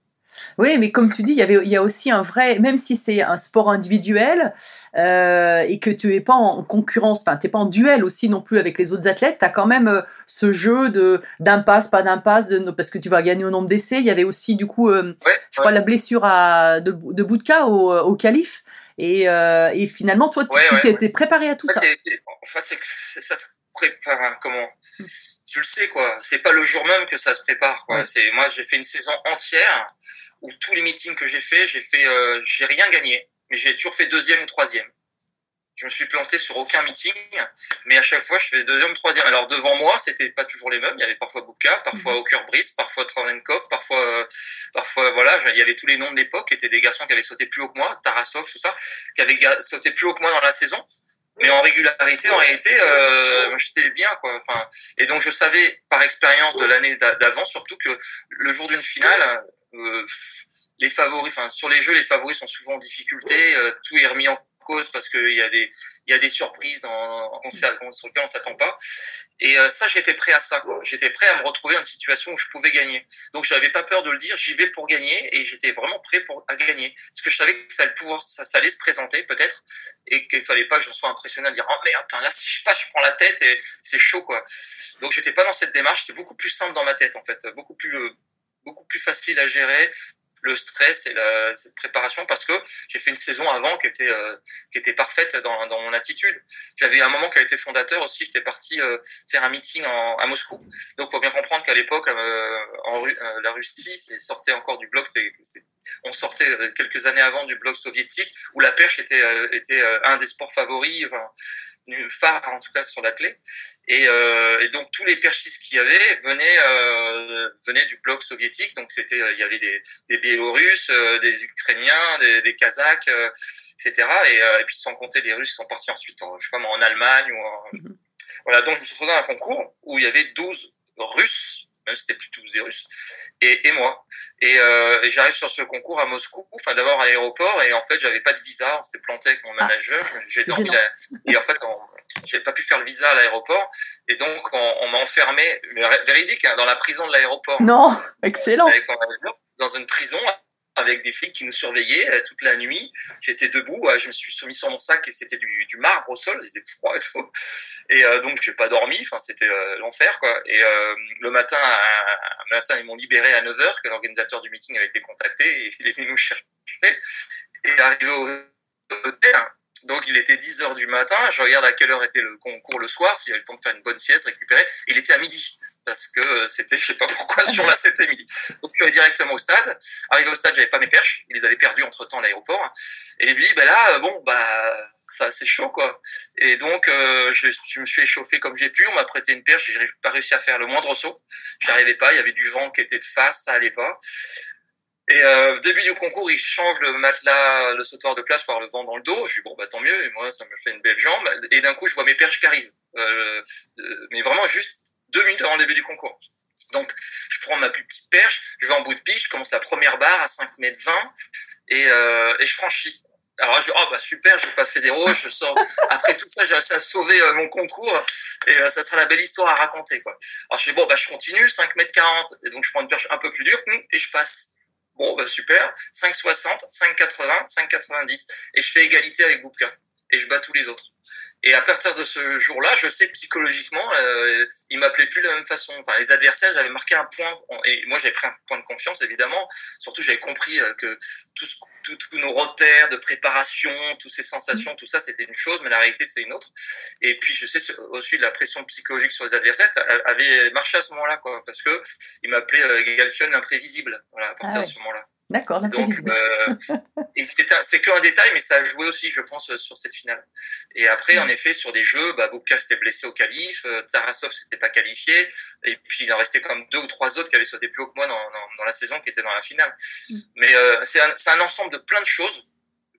Oui, mais comme tu dis, il y, avait, il y a aussi un vrai, même si c'est un sport individuel euh, et que tu n'es pas en concurrence, enfin, tu n'es pas en duel aussi non plus avec les autres athlètes, tu as quand même euh, ce jeu de d'impasse, pas d'impasse, parce que tu vas gagner au nombre d'essais. Il y avait aussi, du coup, euh, Ouais, je crois, la blessure à, de, de Boudka au, au calife. Et, euh, et finalement, toi, tu Ouais, t'es préparé à tout En ça. fait, en fait, c'est que ça se prépare. comment Tu le sais, quoi. C'est pas le jour même que ça se prépare, quoi. C'est moi, j'ai fait une saison entière où tous les meetings que j'ai fait, j'ai fait, euh, j'ai rien gagné, mais j'ai toujours fait deuxième ou troisième. Je me suis planté sur aucun meeting, mais à chaque fois, je fais deuxième ou troisième. Alors devant moi, c'était pas toujours les mêmes. Il y avait parfois Bouka, parfois Oker Brice, parfois Travenkov, parfois, euh, parfois voilà, il y avait tous les noms de l'époque, qui étaient des garçons qui avaient sauté plus haut que moi, Tarasov, tout ça, qui avaient sauté plus haut que moi dans la saison. Mais en régularité, en réalité, euh, j'étais bien, quoi. Enfin, et donc je savais par expérience de l'année d'a- d'avant, surtout que le jour d'une finale, les favoris, enfin sur les jeux, les favoris sont souvent en difficulté. euh, tout est remis en cause parce qu'il y a des il y a des surprises dans sur lesquelles on s'attend pas. Et euh, ça, j'étais prêt à ça. J'étais prêt à me retrouver dans une situation où je pouvais gagner. Donc j'avais pas peur de le dire. J'y vais pour gagner et j'étais vraiment prêt pour à gagner parce que je savais que ça allait pouvoir ça, allait se présenter peut-être et qu'il fallait pas que j'en sois impressionné à dire oh merde là si je passe je prends la tête et c'est chaud quoi donc j'étais pas dans cette démarche c'était beaucoup plus simple dans ma tête en fait beaucoup plus euh, beaucoup plus facile à gérer le stress et la cette préparation parce que j'ai fait une saison avant qui était euh, qui était parfaite dans, dans mon attitude. J'avais un moment qui a été fondateur aussi j'étais parti euh, faire un meeting à Moscou. Donc faut bien comprendre qu'à l'époque euh, en euh, la Russie sortait encore du bloc on sortait quelques années avant du bloc soviétique où la perche était était un des sports favoris phare en tout cas sur la clé. Et, euh, et donc tous les perchistes qu'il y avait venaient euh, venaient du bloc soviétique. Donc c'était il y avait des, des Biélorusses euh, des Ukrainiens des, des Kazakhs etc et, et puis sans compter les Russes sont partis ensuite en, je sais pas en Allemagne ou en... voilà. Donc je me suis retrouvé dans un concours où il y avait 12 Russes c'était plus tous des Russes. Et, et moi. Et, euh, et j'arrive sur ce concours à Moscou enfin d'abord à l'aéroport et en fait j'avais pas de visa on s'était planté avec mon Ah. manager j'ai dormi et en fait j'ai pas pu faire le visa à l'aéroport et donc on, on m'a enfermé mais véridique hein, dans la prison de l'aéroport. Non, excellent. avec dans une prison avec des flics qui nous surveillaient euh, toute la nuit. J'étais debout, je me suis soumis sur mon sac et c'était du, marbre au sol, il était froid et tout. Et euh, donc j'ai pas dormi, enfin c'était euh, l'enfer. Et euh, le matin, le matin ils m'ont libéré à 9h que l'organisateur du meeting avait été contacté et il est venu nous chercher. Et arrivé au hôtel, donc il était 10 heures du matin, je regarde à quelle heure était le concours le soir, s'il y avait le temps de faire une bonne sieste, récupérer. Il était à midi parce que c'était, je sais pas pourquoi, sur là c'était midi. Donc je suis allé directement au stade. Arrivé au stade, j'avais pas mes perches, ils les avaient perdues entre temps à l'aéroport. Et lui, ben là, euh, bon, bah ça c'est chaud quoi. Et donc euh, je, je me suis échauffé comme j'ai pu. On m'a prêté une perche, j'ai pas réussi à faire le moindre saut. J'arrivais pas, il y avait du vent qui était de face, ça allait pas. Et euh, au début du concours, il change le matelas, le sautoir de place par le vent dans le dos. Je dis bon bah tant mieux. Et moi, ça me fait une belle jambe. Et d'un coup, je vois mes perches qui arrivent. Euh, euh, mais vraiment juste avant le début du concours. Donc, je prends ma plus petite perche, je vais en bout de piste, je commence la première barre à 5 mètres 20 et, euh, et je franchis. Alors je dis, oh bah super, j'ai pas fait zéro, je sors. Après tout ça, j'ai réussi à sauver euh, mon concours et euh, ça sera la belle histoire à raconter, quoi. Alors je dis, bon, bah je continue, 5 mètres 40, et donc je prends une perche un peu plus dure, hum, et je passe. Bon, bah super, 5,60, 5,80, 5,90, et je fais égalité avec Boubka, et je bats tous les autres. Et à partir de ce jour-là, je sais psychologiquement, euh, ils m'appelaient plus de la même façon. Enfin, les adversaires, j'avais marqué un point, et moi j'avais pris un point de confiance évidemment. Surtout, j'avais compris euh, que tous nos repères de préparation, toutes ces sensations, tout ça, c'était une chose, mais la réalité, c'est une autre. Et puis, je sais aussi la pression psychologique sur les adversaires avait marché à ce moment-là, quoi, parce que ils m'appelaient euh, Galfion l'imprévisible, voilà, à partir Ah de ce moment-là. D'accord, Donc, euh, c'est que un détail, mais ça a joué aussi, je pense, sur cette finale. Et après, en effet, sur des jeux, bah, Boubka s'était blessé au qualif, euh, Tarasov s'était pas qualifié, et puis il en restait comme deux ou trois autres qui avaient sauté plus haut que moi dans, dans, dans la saison, qui étaient dans la finale. Mm. Mais euh, c'est un, un ensemble de plein de choses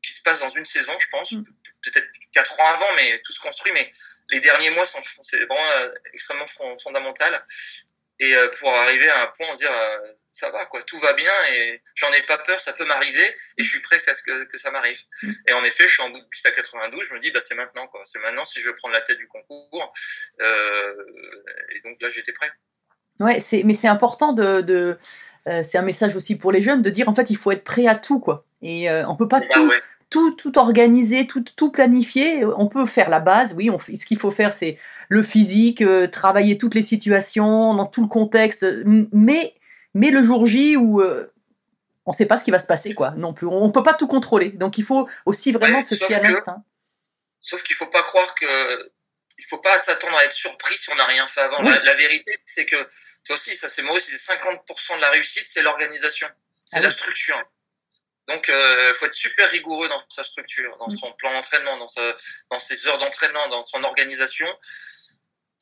qui se passent dans une saison, je pense, Mm. peut-être quatre ans avant, mais tout se construit. Mais les derniers mois sont c'est vraiment euh, extrêmement fondamental et euh, pour arriver à un point on dire euh, ça va quoi tout va bien et j'en ai pas peur ça peut m'arriver et je suis prêt à ce que, que ça m'arrive Mm. et en effet je suis en bout de piste à 92 je me dis bah c'est maintenant quoi c'est maintenant si je veux prendre la tête du concours euh, et donc là j'étais prêt Ouais, c'est, mais c'est important de. de euh, c'est un message aussi pour les jeunes de dire en fait il faut être prêt à tout quoi. Et euh, on peut pas Bah tout, ouais. tout, tout organiser, tout, tout planifier. On peut faire la base, oui. On, ce qu'il faut faire, c'est le physique, euh, travailler toutes les situations, dans tout le contexte. Mais, mais le jour J où euh, on ne sait pas ce qui va se passer, quoi, non plus. On ne peut pas tout contrôler. Donc il faut aussi vraiment Ouais, se fier à l'instinct. Sauf qu'il faut pas croire que il faut pas s'attendre à être surpris si on n'a rien fait avant. Oui. La, la vérité, c'est que toi aussi, ça c'est Maurice, c'est 50% de la réussite, c'est l'organisation, c'est Ah la oui. structure. Donc, il faut être super rigoureux dans sa structure, dans Mm. son plan d'entraînement, dans, sa, dans ses heures d'entraînement, dans son organisation.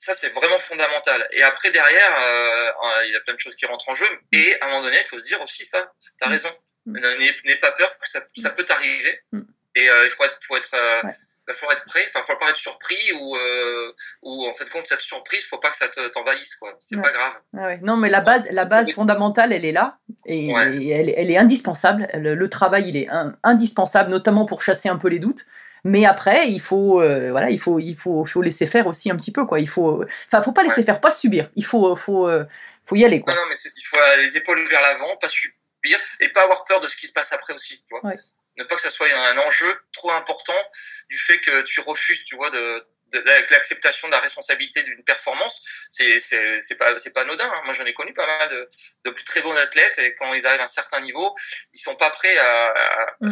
Ça, c'est vraiment fondamental. Et après, derrière, euh, il y a plein de choses qui rentrent en jeu. Et à un moment donné, il faut se dire aussi ça. Tu as Mm. raison. Mm. N'aie pas peur que ça, ça peut t'arriver. Mm. Et euh, il faut être, faut être, euh, Ouais. bah, faut être prêt. Enfin, faut pas être surpris ou, euh, ou en fait, compte cette surprise, faut pas que ça te- t'envahisse, quoi. C'est Ouais. pas grave. Ouais. Non, mais la base, la base fondamentale, elle est là. Et, elle, elle est indispensable. Le, le travail, il est un- indispensable, notamment pour chasser un peu les doutes. Mais après, il faut, euh, voilà, il faut, il faut, faut laisser faire aussi un petit peu, quoi. Il faut, enfin, faut pas laisser Ouais. faire, pas subir. Il faut, faut, euh, faut y aller, quoi. Non, non, mais il faut les épaules vers l'avant, pas subir et pas avoir peur de ce qui se passe après aussi. Tu vois Ouais. Ne pas que ça soit un enjeu trop important du fait que tu refuses, tu vois, de, de, avec l'acceptation de la responsabilité d'une performance. C'est c'est pas c'est pas anodin. hein. Moi, j'en ai connu pas mal de, de très bons athlètes et quand ils arrivent à un certain niveau, ils sont pas prêts à, à, Mm.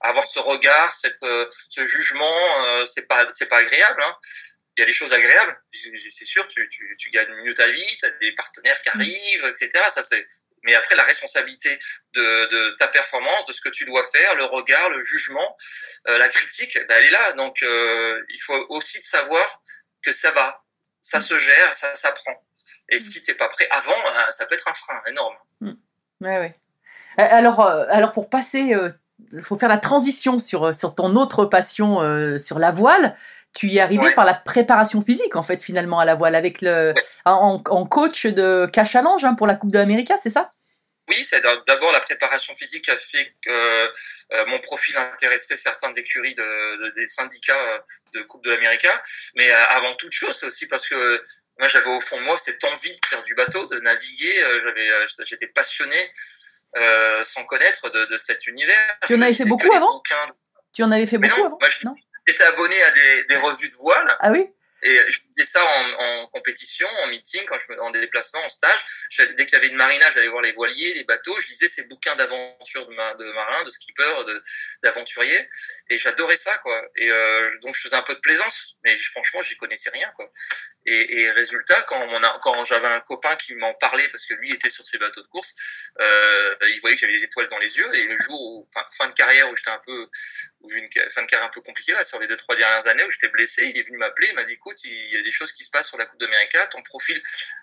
à avoir ce regard, cette euh, ce jugement. euh, c'est pas c'est pas agréable. Hein il y a des choses agréables, c'est sûr, tu, tu, tu gagnes mieux ta vie, tu as des partenaires qui arrivent, etc. Ça, c'est... Mais après, la responsabilité de, de ta performance, de ce que tu dois faire, le regard, le jugement, euh, la critique, ben, elle est là. Donc, euh, il faut aussi savoir que ça va, ça se gère, ça s'apprend. Et si t'es pas prêt avant, euh, ça peut être un frein énorme. Ouais, ouais. Euh, Alors, alors pour passer, il faut faire la transition sur, sur ton autre passion, sur la voile. Tu y es arrivé Ouais. par la préparation physique, en fait, finalement, à la voile, avec le, Ouais. en, en coach de K-Challenge hein, pour la Coupe de l'Amérique, c'est ça? Oui, c'est d'abord la préparation physique a fait que euh, mon profil intéressait certaines écuries de, de- des syndicats euh, de Coupe de l'Amérique. Mais euh, avant toute chose, c'est aussi parce que moi j'avais au fond de moi cette envie de faire du bateau, de naviguer. Euh, J'avais, euh, j'étais passionné euh, sans connaître de, de cet univers. Tu en avais fait beaucoup avant? Tu en avais fait Mais beaucoup non, avant? moi, je- Non? J'étais abonné à des, des revues de voile. Ah oui? Et je faisais ça en, en compétition, en meeting, quand je me, en déplacement, en stage. Dès qu'il y avait une marina, j'allais voir les voiliers, les bateaux. Je lisais ces bouquins d'aventure de, ma- de marins, de skippers, de- d'aventuriers. Et j'adorais ça, quoi. Et euh, donc, je faisais un peu de plaisance. Mais je- franchement, j'y connaissais rien, quoi. Et, et résultat, quand, on a, quand j'avais un copain qui m'en parlait, parce que lui était sur ses bateaux de course, euh, il voyait que j'avais des étoiles dans les yeux. Et le jour où, fin, fin de carrière, où j'étais un peu, eu une fin de carrière un peu compliquée, là, sur les deux, trois dernières années, où j'étais blessé, il est venu m'appeler, il m'a dit, écoute, il y a des choses qui se passent sur la Coupe d'Amérique, ton profil,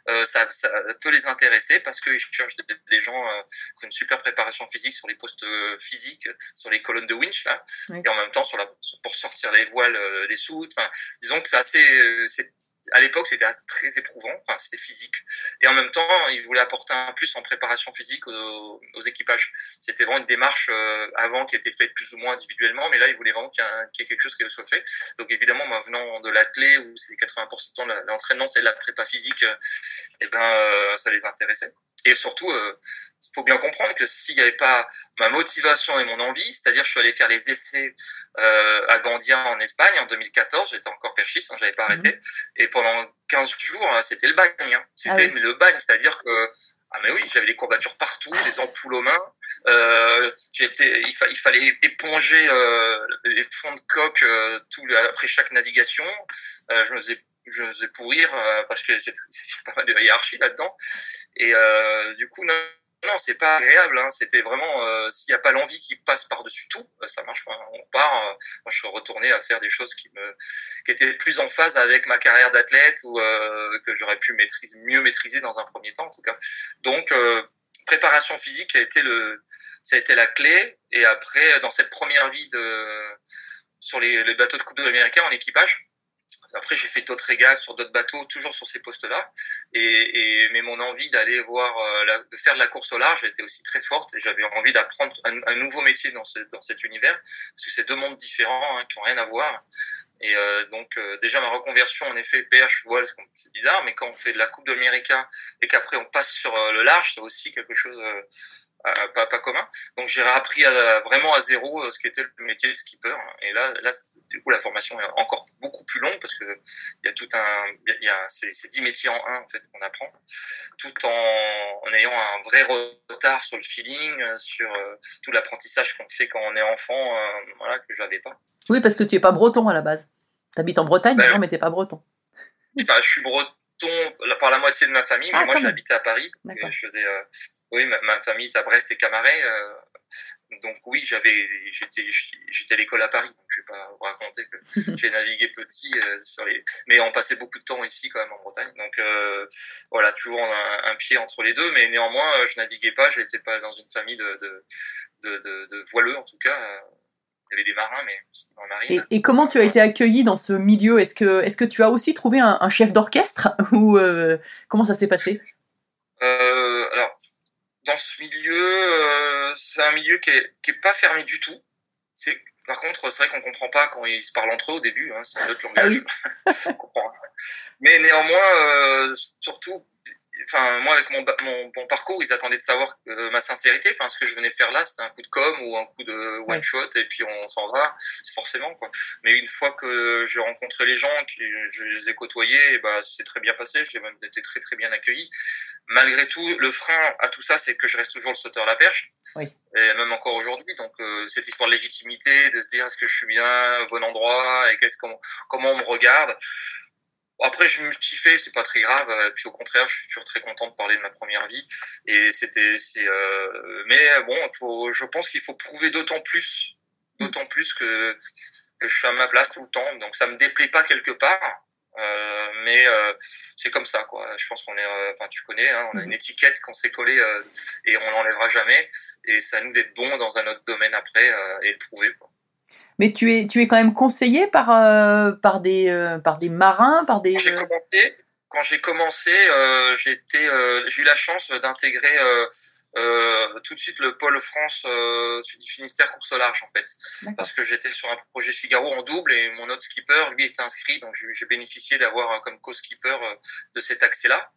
euh, ça, ça peut les intéresser parce qu'ils cherchent des, des gens euh, qui ont une super préparation physique sur les postes euh, physiques, sur les colonnes de winch, là, Oui. et en même temps sur la, pour sortir les voiles, euh, les soutes. Enfin, disons que c'est assez, euh, c'est, à l'époque, c'était très éprouvant, enfin, c'était physique. Et en même temps, ils voulaient apporter un plus en préparation physique aux, équipages. C'était vraiment une démarche euh, avant qui était faite plus ou moins individuellement, mais là, ils voulaient vraiment qu'il y, ait quelque chose qui soit fait. Donc évidemment, moi, venant de l'athlé, où c'est 80% de l'entraînement, c'est de la prépa physique, euh, eh ben, euh, ça les intéressait. Et surtout, il faut bien comprendre que s'il n'y avait pas ma motivation et mon envie, c'est-à-dire je suis allé faire les essais euh, à Gandia en Espagne en 2014, j'étais encore perchiste, hein, j'avais pas arrêté, et pendant 15 jours, hein, c'était le bagne. hein. C'était Ah oui. le bagne, c'est-à-dire que ah mais oui, j'avais des courbatures partout, des ampoules aux mains. Euh, j'étais, il, fa- il fallait éponger euh, les fonds de coque euh, tout après chaque navigation. Euh, je me faisais, je faisais pourrir euh, parce que c'est pas mal de hiérarchie là-dedans. Et euh, du coup, non, non, c'est pas agréable. Hein. C'était vraiment euh, s'il n'y a pas l'envie qui passe par-dessus tout, euh, ça marche pas. On part. je suis retourné à faire des choses qui me, qui étaient plus en phase avec ma carrière d'athlète ou que j'aurais pu maîtriser, mieux maîtriser dans un premier temps, en tout cas. Donc, préparation physique a été le, ça a été la clé. Et après, dans cette première vie de, sur les, les bateaux de Coupe de l'Amérique en équipage, Après, j'ai fait d'autres régates sur d'autres bateaux, toujours sur ces postes-là. Et, et, mais mon envie d'aller voir, euh, de faire de la course au large était aussi très forte. Et j'avais envie d'apprendre un, nouveau métier dans, ce, dans cet univers, parce que c'est deux mondes différents hein, qui ont rien à voir. Et euh, donc euh, déjà ma reconversion en effet perche voile c'est bizarre mais quand on fait de la coupe de l'América et qu'après on passe sur euh, le large c'est aussi quelque chose euh, pas, pas commun. Donc j'ai appris à, vraiment à zéro euh, ce qu'était le métier de skipper. Et là, là, du coup, la formation est encore beaucoup plus longue parce que il y a tout un, il y a c'est, c'est 10 métiers en un en fait qu'on apprend, tout en, en, ayant un vrai retard sur le feeling, euh, sur euh, tout l'apprentissage qu'on fait quand on est enfant, euh, voilà que j'avais pas. Oui, parce que tu es pas breton à la base. Tu habites en Bretagne, ben, non, mais t'es pas breton. Je suis breton par la moitié de ma famille, mais ah, moi j'habitais à Paris. Je faisais, euh, oui, ma, ma, famille est à Brest et Camaret. Euh, donc oui, j'avais, j'étais, j'étais à l'école à Paris. Donc je vais pas vous raconter que j'ai navigué petit euh, sur les, mais on passait beaucoup de temps ici quand même en Bretagne. Donc euh, voilà, toujours un, un, pied entre les deux, mais néanmoins je naviguais pas. Je n'étais pas dans une famille de, de, de, de, de voileux en tout cas il y avait des marins, mais marine. Et, et, comment tu as été accueilli dans ce milieu? Est-ce que, est que tu as aussi trouvé un, un chef d'orchestre ou euh, comment ça s'est passé? Euh, Alors, dans ce milieu, euh, c'est un milieu qui est, qui est pas fermé du tout. C'est par contre, c'est vrai qu'on comprend pas quand ils se parlent entre eux au début, hein, c'est un autre langage. Ah oui. Mais néanmoins, euh, surtout enfin moi avec mon, mon, mon, parcours ils attendaient de savoir euh, ma sincérité. Enfin ce que je venais faire là c'était un coup de com ou un coup de one shot et puis on s'en va forcément quoi. Mais une fois que j'ai rencontré les gens que je les ai côtoyés bah c'est très bien passé. J'ai même été très très bien accueilli. Malgré tout le frein à tout ça c'est que je reste toujours le sauteur à la perche. Oui. et même encore aujourd'hui donc euh, cette histoire de légitimité de se dire est-ce que je suis bien au bon endroit et qu'est-ce comment comment on me regarde après, je me suis fait, c'est pas très grave. Et puis au contraire, je suis toujours très content de parler de ma première vie. Et c'était, c'est, euh, mais bon, faut, je pense qu'il faut prouver d'autant plus, d'autant plus que, que je suis à ma place tout le temps. Donc ça me déplaît pas quelque part. Euh, mais euh, c'est comme ça, quoi. Je pense qu'on est, euh, enfin, tu connais, hein, on a une étiquette qu'on s'est collée euh, et on l'enlèvera jamais. Et à nous d'être bons dans un autre domaine après et le prouver, quoi mais tu es, tu es quand même conseillé par, euh, par, des, euh, par des marins, par des. Quand j'ai commencé, j'ai commencé, euh, j'étais, j'ai eu la chance d'intégrer euh, tout de suite le pôle France euh, du Finistère course au large en fait. Parce que j'étais sur un projet Figaro en double et mon autre skipper lui était inscrit. Donc j'ai bénéficié d'avoir euh, comme co-skipper euh, de cet accès là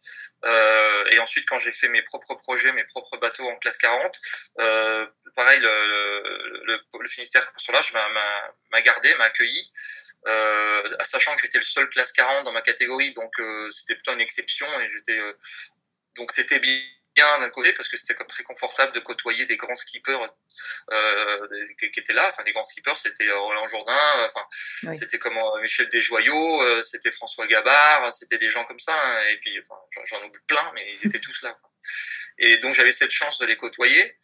euh, et ensuite quand j'ai fait mes propres projets mes propres bateaux en classe 40 pareil le, le, le, Finistère course au large m'a gardé m'a accueilli. Sachant que j'étais le seul classe 40 dans ma catégorie donc c'était plutôt une exception et j'étais donc c'était bien bien d'un côté parce que c'était comme très confortable de côtoyer des grands skippers euh, qui, qui, étaient là. Enfin, les grands skippers, c'était Roland Jourdain, enfin, oui. c'était comme euh, Michel Desjoyaux, euh, c'était François Gabard, c'était des gens comme ça. Hein, et puis, enfin, j'en oublie plein, mais ils étaient tous là. Quoi. Et donc, j'avais cette chance de les côtoyer.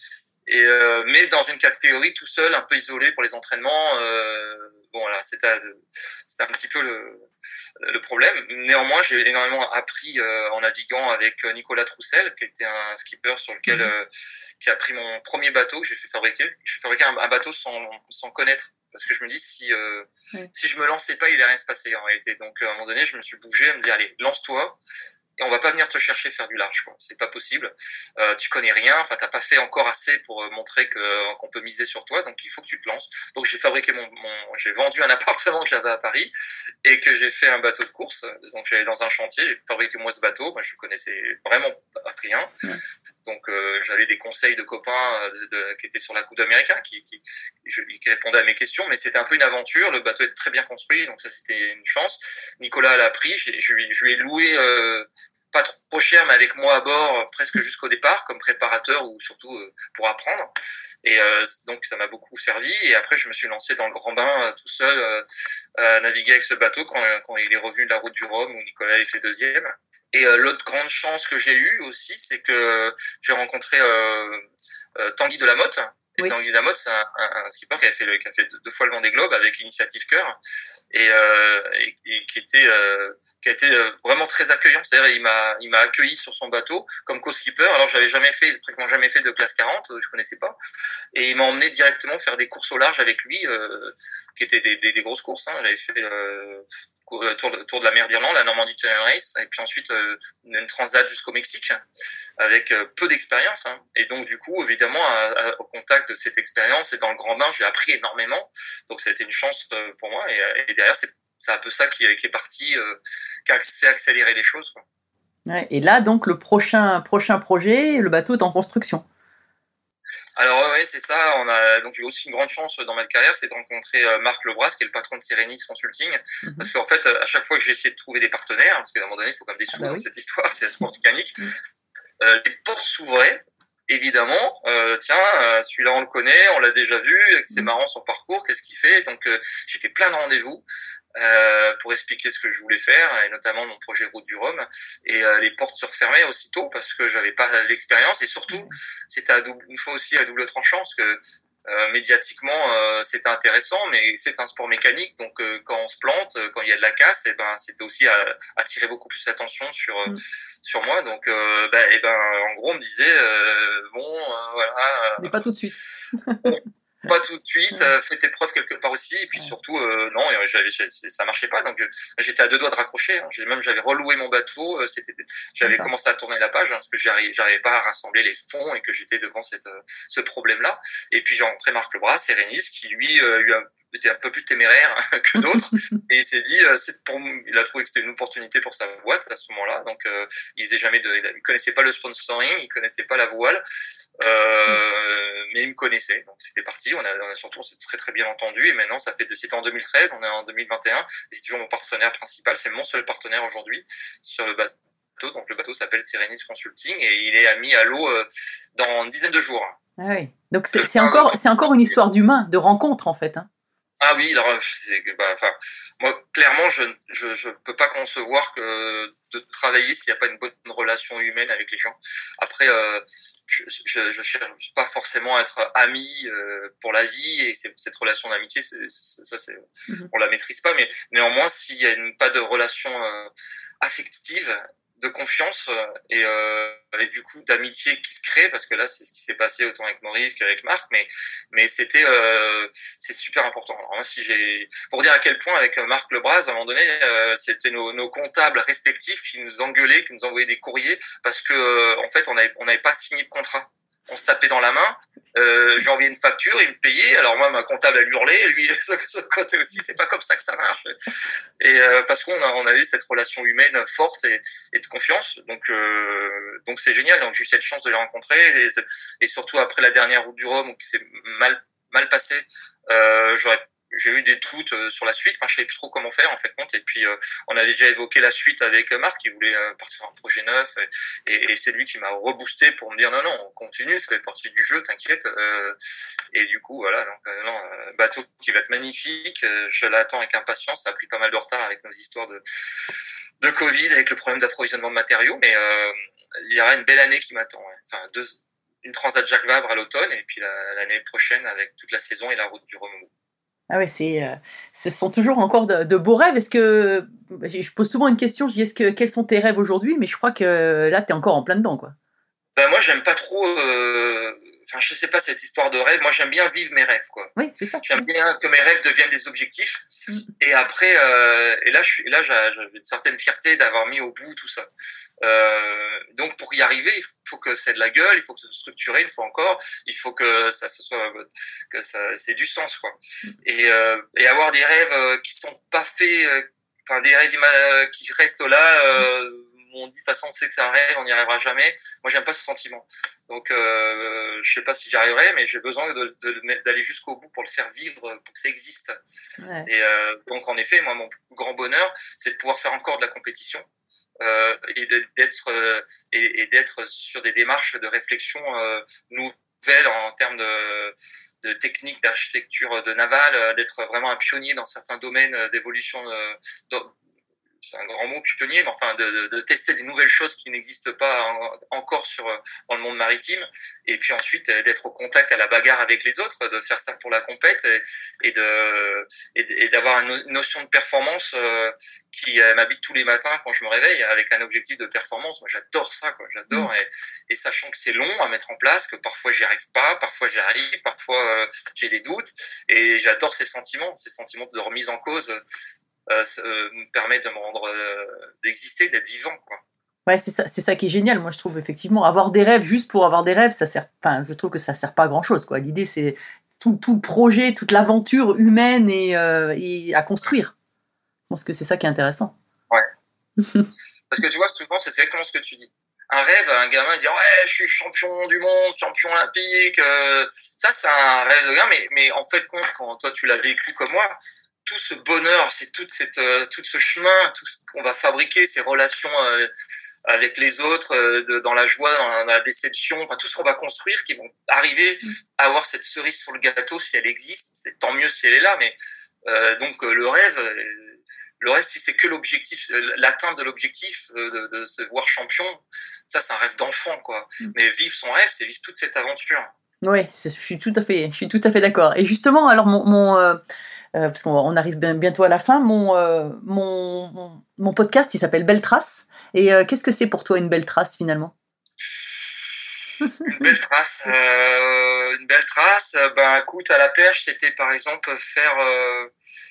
Et, euh, mais dans une catégorie tout seul, un peu isolé pour les entraînements. Euh, bon, voilà, c'était un petit peu le, le problème. Néanmoins, j'ai énormément appris euh, en naviguant avec euh, Nicolas Troussel, qui était un skipper sur lequel, euh, qui a pris mon premier bateau que j'ai fait fabriquer. J'ai fabriqué un, un, bateau sans, sans connaître. Parce que je me dis, si, euh, si je me lançais pas, il allait rien se passer en réalité. Donc, à un moment donné, je me suis bougé à me dire, allez, lance-toi et on va pas venir te chercher faire du large quoi. C'est pas possible. Euh, tu connais rien. Enfin t'as pas fait encore assez pour euh, montrer que euh, qu'on peut miser sur toi. Donc il faut que tu te lances. Donc j'ai fabriqué mon, mon j'ai vendu un appartement que j'avais à Paris et que j'ai fait un bateau de course. Donc j'allais dans un chantier. J'ai fabriqué moi ce bateau. Moi je connaissais vraiment rien. Ouais. donc euh, j'avais des conseils de copains de, de, qui étaient sur la coupe d'américain qui, qui, qui répondaient à mes questions. Mais c'était un peu une aventure. Le bateau est très bien construit. Donc ça c'était une chance. Nicolas l'a pris. Je, je, je lui ai loué euh, pas trop cher, mais avec moi à bord presque jusqu'au départ comme préparateur ou surtout euh, pour apprendre. Et euh, donc ça m'a beaucoup servi. Et après je me suis lancé dans le grand bain euh, tout seul euh, à naviguer avec ce bateau quand, quand il est revenu de la route du Rhum où Nicolas est fait deuxième. Et euh, l'autre grande chance que j'ai eue aussi, c'est que j'ai rencontré Tanguy de la Motte. Tanguy c'est un, skipper qui a fait, deux, fois le Vendée Globe avec Initiative Cœur et, et, qui était qui a été euh, vraiment très accueillant. C'est-à-dire, il m'a, il m'a accueilli sur son bateau comme co-skipper. Alors, j'avais jamais fait, pratiquement jamais fait de classe 40, je connaissais pas. Et il m'a emmené directement faire des courses au large avec lui, euh, qui étaient des, grosses courses. Hein. J'avais fait euh, euh, tour, de, tour de la mer d'Irlande, la Normandie Channel Race, et puis ensuite euh, une transat jusqu'au Mexique, avec euh, peu d'expérience. Hein. Et donc, du coup, évidemment, au contact de cette expérience et dans le grand bain, j'ai appris énormément. Donc, ça a été une chance euh, pour moi. Et, derrière, c'est un peu ça qui, est parti, euh, qui a fait accélérer les choses. Et là, donc, le prochain projet, le bateau est en construction. Alors oui, c'est ça. On a donc j'ai aussi une grande chance dans ma carrière, c'est de rencontrer euh, Marc Lebras, qui est le patron de Serenis Consulting, Mhm. parce qu'en fait, à chaque fois que j'ai essayé de trouver des partenaires, parce qu'à un moment donné, il faut quand même des sous Ah bah dans oui. cette histoire, c'est un sport mécanique, Mhm. euh, les portes s'ouvraient. Évidemment, euh, tiens, euh, celui-là on le connaît, on l'a déjà vu, c'est Mhm. marrant son parcours, qu'est-ce qu'il fait? Donc j'ai fait plein de rendez-vous euh, pour expliquer ce que je voulais faire, et notamment mon projet Route du Rhum. Et euh, les portes se refermaient aussitôt parce que j'avais pas l'expérience et surtout c'était à double, une fois aussi à double tranchant parce que euh, médiatiquement euh, c'était intéressant, mais c'est un sport mécanique donc euh, quand on se plante, euh, quand il y a de la casse, et ben c'était aussi à attirer beaucoup plus l'attention sur euh, Mm. sur moi. Donc euh, ben, et ben en gros on me disait euh, bon euh, voilà Mais pas tout de suite. Pas tout de suite, euh, fais tes preuves quelque part aussi, et puis surtout, euh, non, j'avais, ça marchait pas, donc euh, j'étais à deux doigts de raccrocher. Hein. J'ai même j'avais reloué mon bateau, euh, c'était, j'avais commencé à tourner la page hein, parce que j'arrivais, j'arrivais pas à rassembler les fonds et que j'étais devant cette, euh, ce problème-là. Et puis j'ai rencontré Marc Lebras, Sérénis, qui lui, euh, lui a était un peu plus téméraire que d'autres et il s'est dit c'est pour il a trouvé que c'était une opportunité pour sa boîte à ce moment-là donc euh, il faisait jamais de il connaissait pas le sponsoring il connaissait pas la voile euh, mais il me connaissait donc c'était parti on a, on a surtout on s'est très très bien entendu et maintenant ça fait de c'était en 2013 on est en 2021 et c'est toujours mon partenaire principal c'est mon seul partenaire aujourd'hui sur le bateau donc le bateau s'appelle Serenis Consulting et il est mis à l'eau euh, dans une dizaine de jours Ah oui. Donc c'est c'est encore, c'est encore une histoire d'humain, de rencontre en fait. hein. Ah oui, alors bah, enfin, moi clairement, je, je je peux pas concevoir que de travailler s'il n'y a pas une bonne relation humaine avec les gens. Après, euh, je, je cherche pas forcément à être ami euh, pour la vie et cette relation d'amitié, c'est- ça c'est, Mhm. on la maîtrise pas, mais néanmoins, s'il y a une, pas de relation euh, affective de confiance euh, et, euh, du coup d'amitié qui se crée parce que là c'est ce qui s'est passé autant avec Maurice qu'avec Marc mais mais c'était euh, c'est super important. Alors moi si j'ai pour dire à quel point avec Marc Lebras à un moment donné euh, c'était nos, comptables respectifs qui nous engueulaient qui nous envoyaient des courriers parce que euh, en fait on avait on n'avait pas signé de contrat on se tapait dans la main euh, j'ai envoyé une facture, il me payait. Alors moi, ma comptable, elle hurlait. Lui, de son côté aussi, c'est pas comme ça que ça marche. Et euh, parce qu'on a, on avait cette relation humaine forte et, de confiance. Donc, euh, donc c'est génial. Donc j'ai eu cette chance de les rencontrer et, surtout après la dernière route du Rhum où s'est mal mal passé, euh, j'aurais j'ai eu des doutes euh, sur la suite. Enfin, je savais plus trop comment faire en fait compte. Et puis, euh, on avait déjà évoqué la suite avec Marc, qui voulait euh, partir sur un projet neuf. Et, et, c'est lui qui m'a reboosté pour me dire non, non, on continue, ça fait partie du jeu, t'inquiète. Euh, et du coup, voilà, donc euh, non, euh, bateau qui va être magnifique. Euh, je l'attends avec impatience. Ça a pris pas mal de retard avec nos histoires de de Covid, avec le problème d'approvisionnement de matériaux, mais euh, il y aura une belle année qui m'attend. Ouais. Enfin, deux, une transat Jacques Vabre à l'automne et puis l'année la, prochaine avec toute la saison et la route du Remous. Ah ouais, c'est, euh, ce sont toujours encore de, beaux rêves. Est-ce que je pose souvent une question, je dis est-ce que quels sont tes rêves aujourd'hui? Mais je crois que là, tu es encore en plein dedans, quoi. Ben moi, j'aime pas trop. Euh... Enfin, je sais pas cette histoire de rêve. Moi, j'aime bien vivre mes rêves, quoi. Oui, c'est ça. J'aime bien que mes rêves deviennent des objectifs. Mm. Et après, euh, et là, je suis, là, j'avais une certaine fierté d'avoir mis au bout tout ça. Euh, donc, pour y arriver, il faut que c'est de la gueule, il faut que ce soit structuré, il faut encore, il faut que ça, ce soit, que ça, c'est du sens, quoi. Et, euh, et avoir des rêves qui sont pas faits, euh, enfin, des rêves qui restent là. Euh, on dit de toute façon on sait que c'est un rêve, on n'y arrivera jamais. Moi j'aime pas ce sentiment. Donc euh, je sais pas si j'y arriverai, mais j'ai besoin d'aller de, de, jusqu'au bout pour le faire vivre, pour que ça existe. Ouais. Et euh, donc en effet, moi mon grand bonheur, c'est de pouvoir faire encore de la compétition. Euh, et d'être et, et d'être sur des démarches de réflexion nouvelles en termes de, de techniques d'architecture de navale, d'être vraiment un pionnier dans certains domaines d'évolution c'est un grand mot pionnier, mais enfin de, de, de, tester des nouvelles choses qui n'existent pas en, encore sur dans le monde maritime, et puis ensuite d'être au contact à la bagarre avec les autres, de faire ça pour la compète et, et de et d'avoir une notion de performance euh, qui euh, m'habite tous les matins quand je me réveille avec un objectif de performance. Moi, j'adore ça, quoi. J'adore et, et, sachant que c'est long à mettre en place, que parfois j'y arrive pas, parfois j'y arrive, parfois euh, j'ai des doutes, et j'adore ces sentiments, ces sentiments de remise en cause euh, euh, me permet de me rendre, euh, d'exister, d'être vivant, quoi. Ouais, c'est ça, ça qui est génial. Moi, je trouve effectivement avoir des rêves juste pour avoir des rêves, ça sert. Enfin, je trouve que ça sert pas à grand chose. Quoi. L'idée, c'est tout, tout le projet, toute l'aventure humaine et, euh, et à construire. Je pense que c'est ça qui est intéressant. Parce que tu vois, souvent, c'est exactement ce que tu dis. Un rêve, un gamin il dit ouais, je suis champion du monde, champion olympique. euh, ça, c'est un rêve de gamin, mais, mais en fait, quand toi tu l'as vécu comme moi, tout ce bonheur, c'est toute cette, euh, tout ce chemin, tout ce qu'on va fabriquer, ces relations euh, avec les autres, euh, de- dans la joie, dans la, déception, enfin tout ce qu'on va construire, qui vont arriver à avoir cette cerise sur le gâteau si elle existe. Tant mieux si elle est là, mais euh, donc le rêve. le reste, si c'est que l'objectif, l'atteinte de l'objectif de, de se voir champion, ça c'est un rêve d'enfant, quoi. Mm. Mais vivre son rêve, c'est vivre toute cette aventure. Oui, je suis tout à fait, je suis tout à fait d'accord. Et justement, alors mon, mon euh, euh, parce qu'on on arrive bien- bientôt à la fin, mon, euh, mon, mon, mon podcast, il s'appelle Belle Trace. Et euh, qu'est-ce que c'est pour toi une belle trace finalement? Une belle trace, une belle trace. Ben écoute, à la pêche, c'était par exemple faire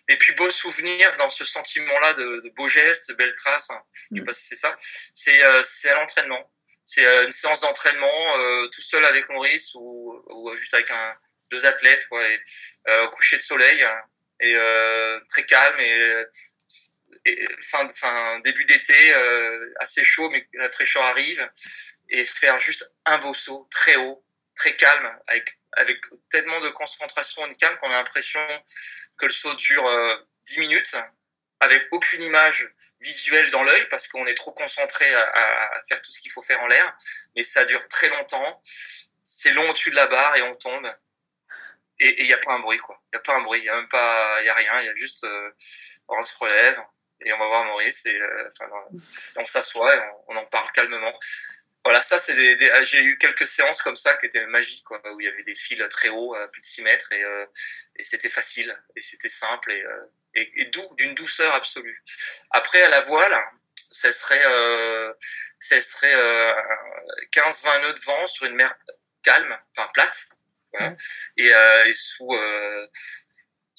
les plus beaux souvenirs dans ce sentiment-là de, de beaux gestes, de belles traces. hein. Je sais pas si c'est ça. C'est c'est à l'entraînement. C'est une séance d'entraînement tout seul avec Maurice ou, ou juste avec un deux athlètes, et, euh, au coucher de soleil hein, et euh, très calme et, fin, fin début d'été euh, assez chaud mais la fraîcheur arrive. Et faire juste un beau saut très haut, très calme avec avec tellement de concentration et de calme qu'on a l'impression que le saut dure euh, 10 minutes avec aucune image visuelle dans l'œil parce qu'on est trop concentré à, à faire tout ce qu'il faut faire en l'air. Mais ça dure très longtemps. C'est long au-dessus de la barre et on tombe et il n'y a pas un bruit quoi. Il n'y a pas un bruit il n'y a même pas il y a rien il y a juste euh, on se relève et on va voir Maurice et euh, on s'assoit et on, en parle calmement. Voilà ça c'est des, des- j'ai eu quelques séances comme ça qui étaient magiques quoi où il y avait des fils très hauts plus de 6 mètres et, euh, et c'était facile et c'était simple et, et, et doux d'une douceur absolue. Après à la voile ça serait ça serait euh, 15-20 nœuds de vent sur une mer calme enfin plate voilà. et, euh, et sous euh,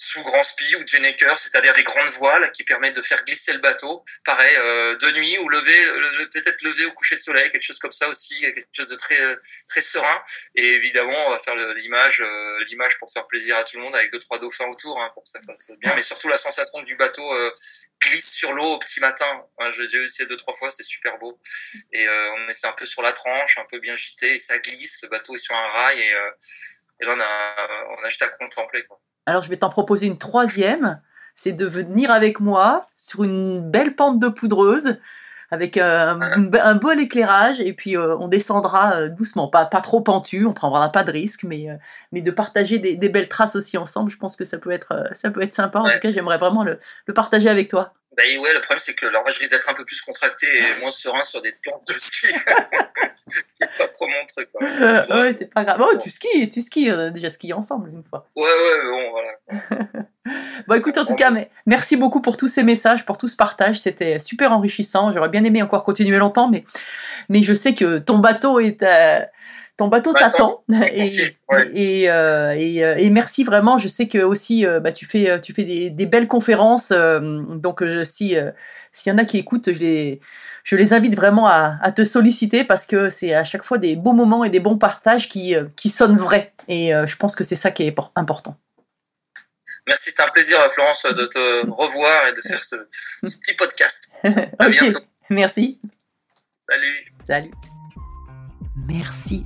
sous grand spi ou Jenneker, c'est-à-dire des grandes voiles qui permettent de faire glisser le bateau. Pareil, euh, de nuit ou lever, le- le- peut-être lever au coucher de soleil, quelque chose comme ça aussi, quelque chose de très très serein. Et évidemment, on va faire l'image, euh, l'image pour faire plaisir à tout le monde avec deux trois dauphins autour hein, pour que ça fasse bien. Mais surtout la sensation du bateau euh, glisse sur l'eau au petit matin. Hein, J'ai déjà essayé deux trois fois, c'est super beau. Et on essaie un peu sur la tranche, un peu bien gité, et ça glisse. Le bateau est sur un rail et, et là on a on a juste à contempler. Quoi. Alors, je vais t'en proposer une troisième. C'est de venir avec moi sur une belle pente de poudreuse avec euh, un, un beau éclairage et puis euh, on descendra euh, doucement, pas, pas trop pentu, on prendra pas de risque, mais, mais de partager des, des belles traces aussi ensemble, je pense que ça peut être, ça peut être sympa. En tout cas, j'aimerais vraiment le, le partager avec toi. Bah ouais, le problème c'est que alors moi je risque d'être un peu plus contracté et moins serein sur des plantes de ski. c'est pas trop mon truc. Quoi. Euh, ouais, c'est pas grave. Oh, tu skis, tu skis, on a déjà skié ensemble une fois. Ouais, ouais, mais bon, voilà. Bon, écoute, en tout cas, mais merci beaucoup pour tous ces messages, pour tout ce partage. C'était super enrichissant. J'aurais bien aimé encore continuer longtemps, mais, mais je sais que ton bateau est. euh, ton bateau t'attend et, Merci, ouais. et, euh, et, euh, et merci vraiment. Je sais que aussi euh, bah, tu fais, tu fais des, des belles conférences. euh, donc si euh, s'il y en a qui écoutent, je les, je les invite vraiment à, à te solliciter parce que c'est à chaque fois des beaux moments et des bons partages qui, qui sonnent vrais. Et je pense que c'est ça qui est por- important. Merci, c'était un plaisir, Florence, de te revoir et de faire ce, ce petit podcast. À bientôt. Merci. Salut. Salut. Merci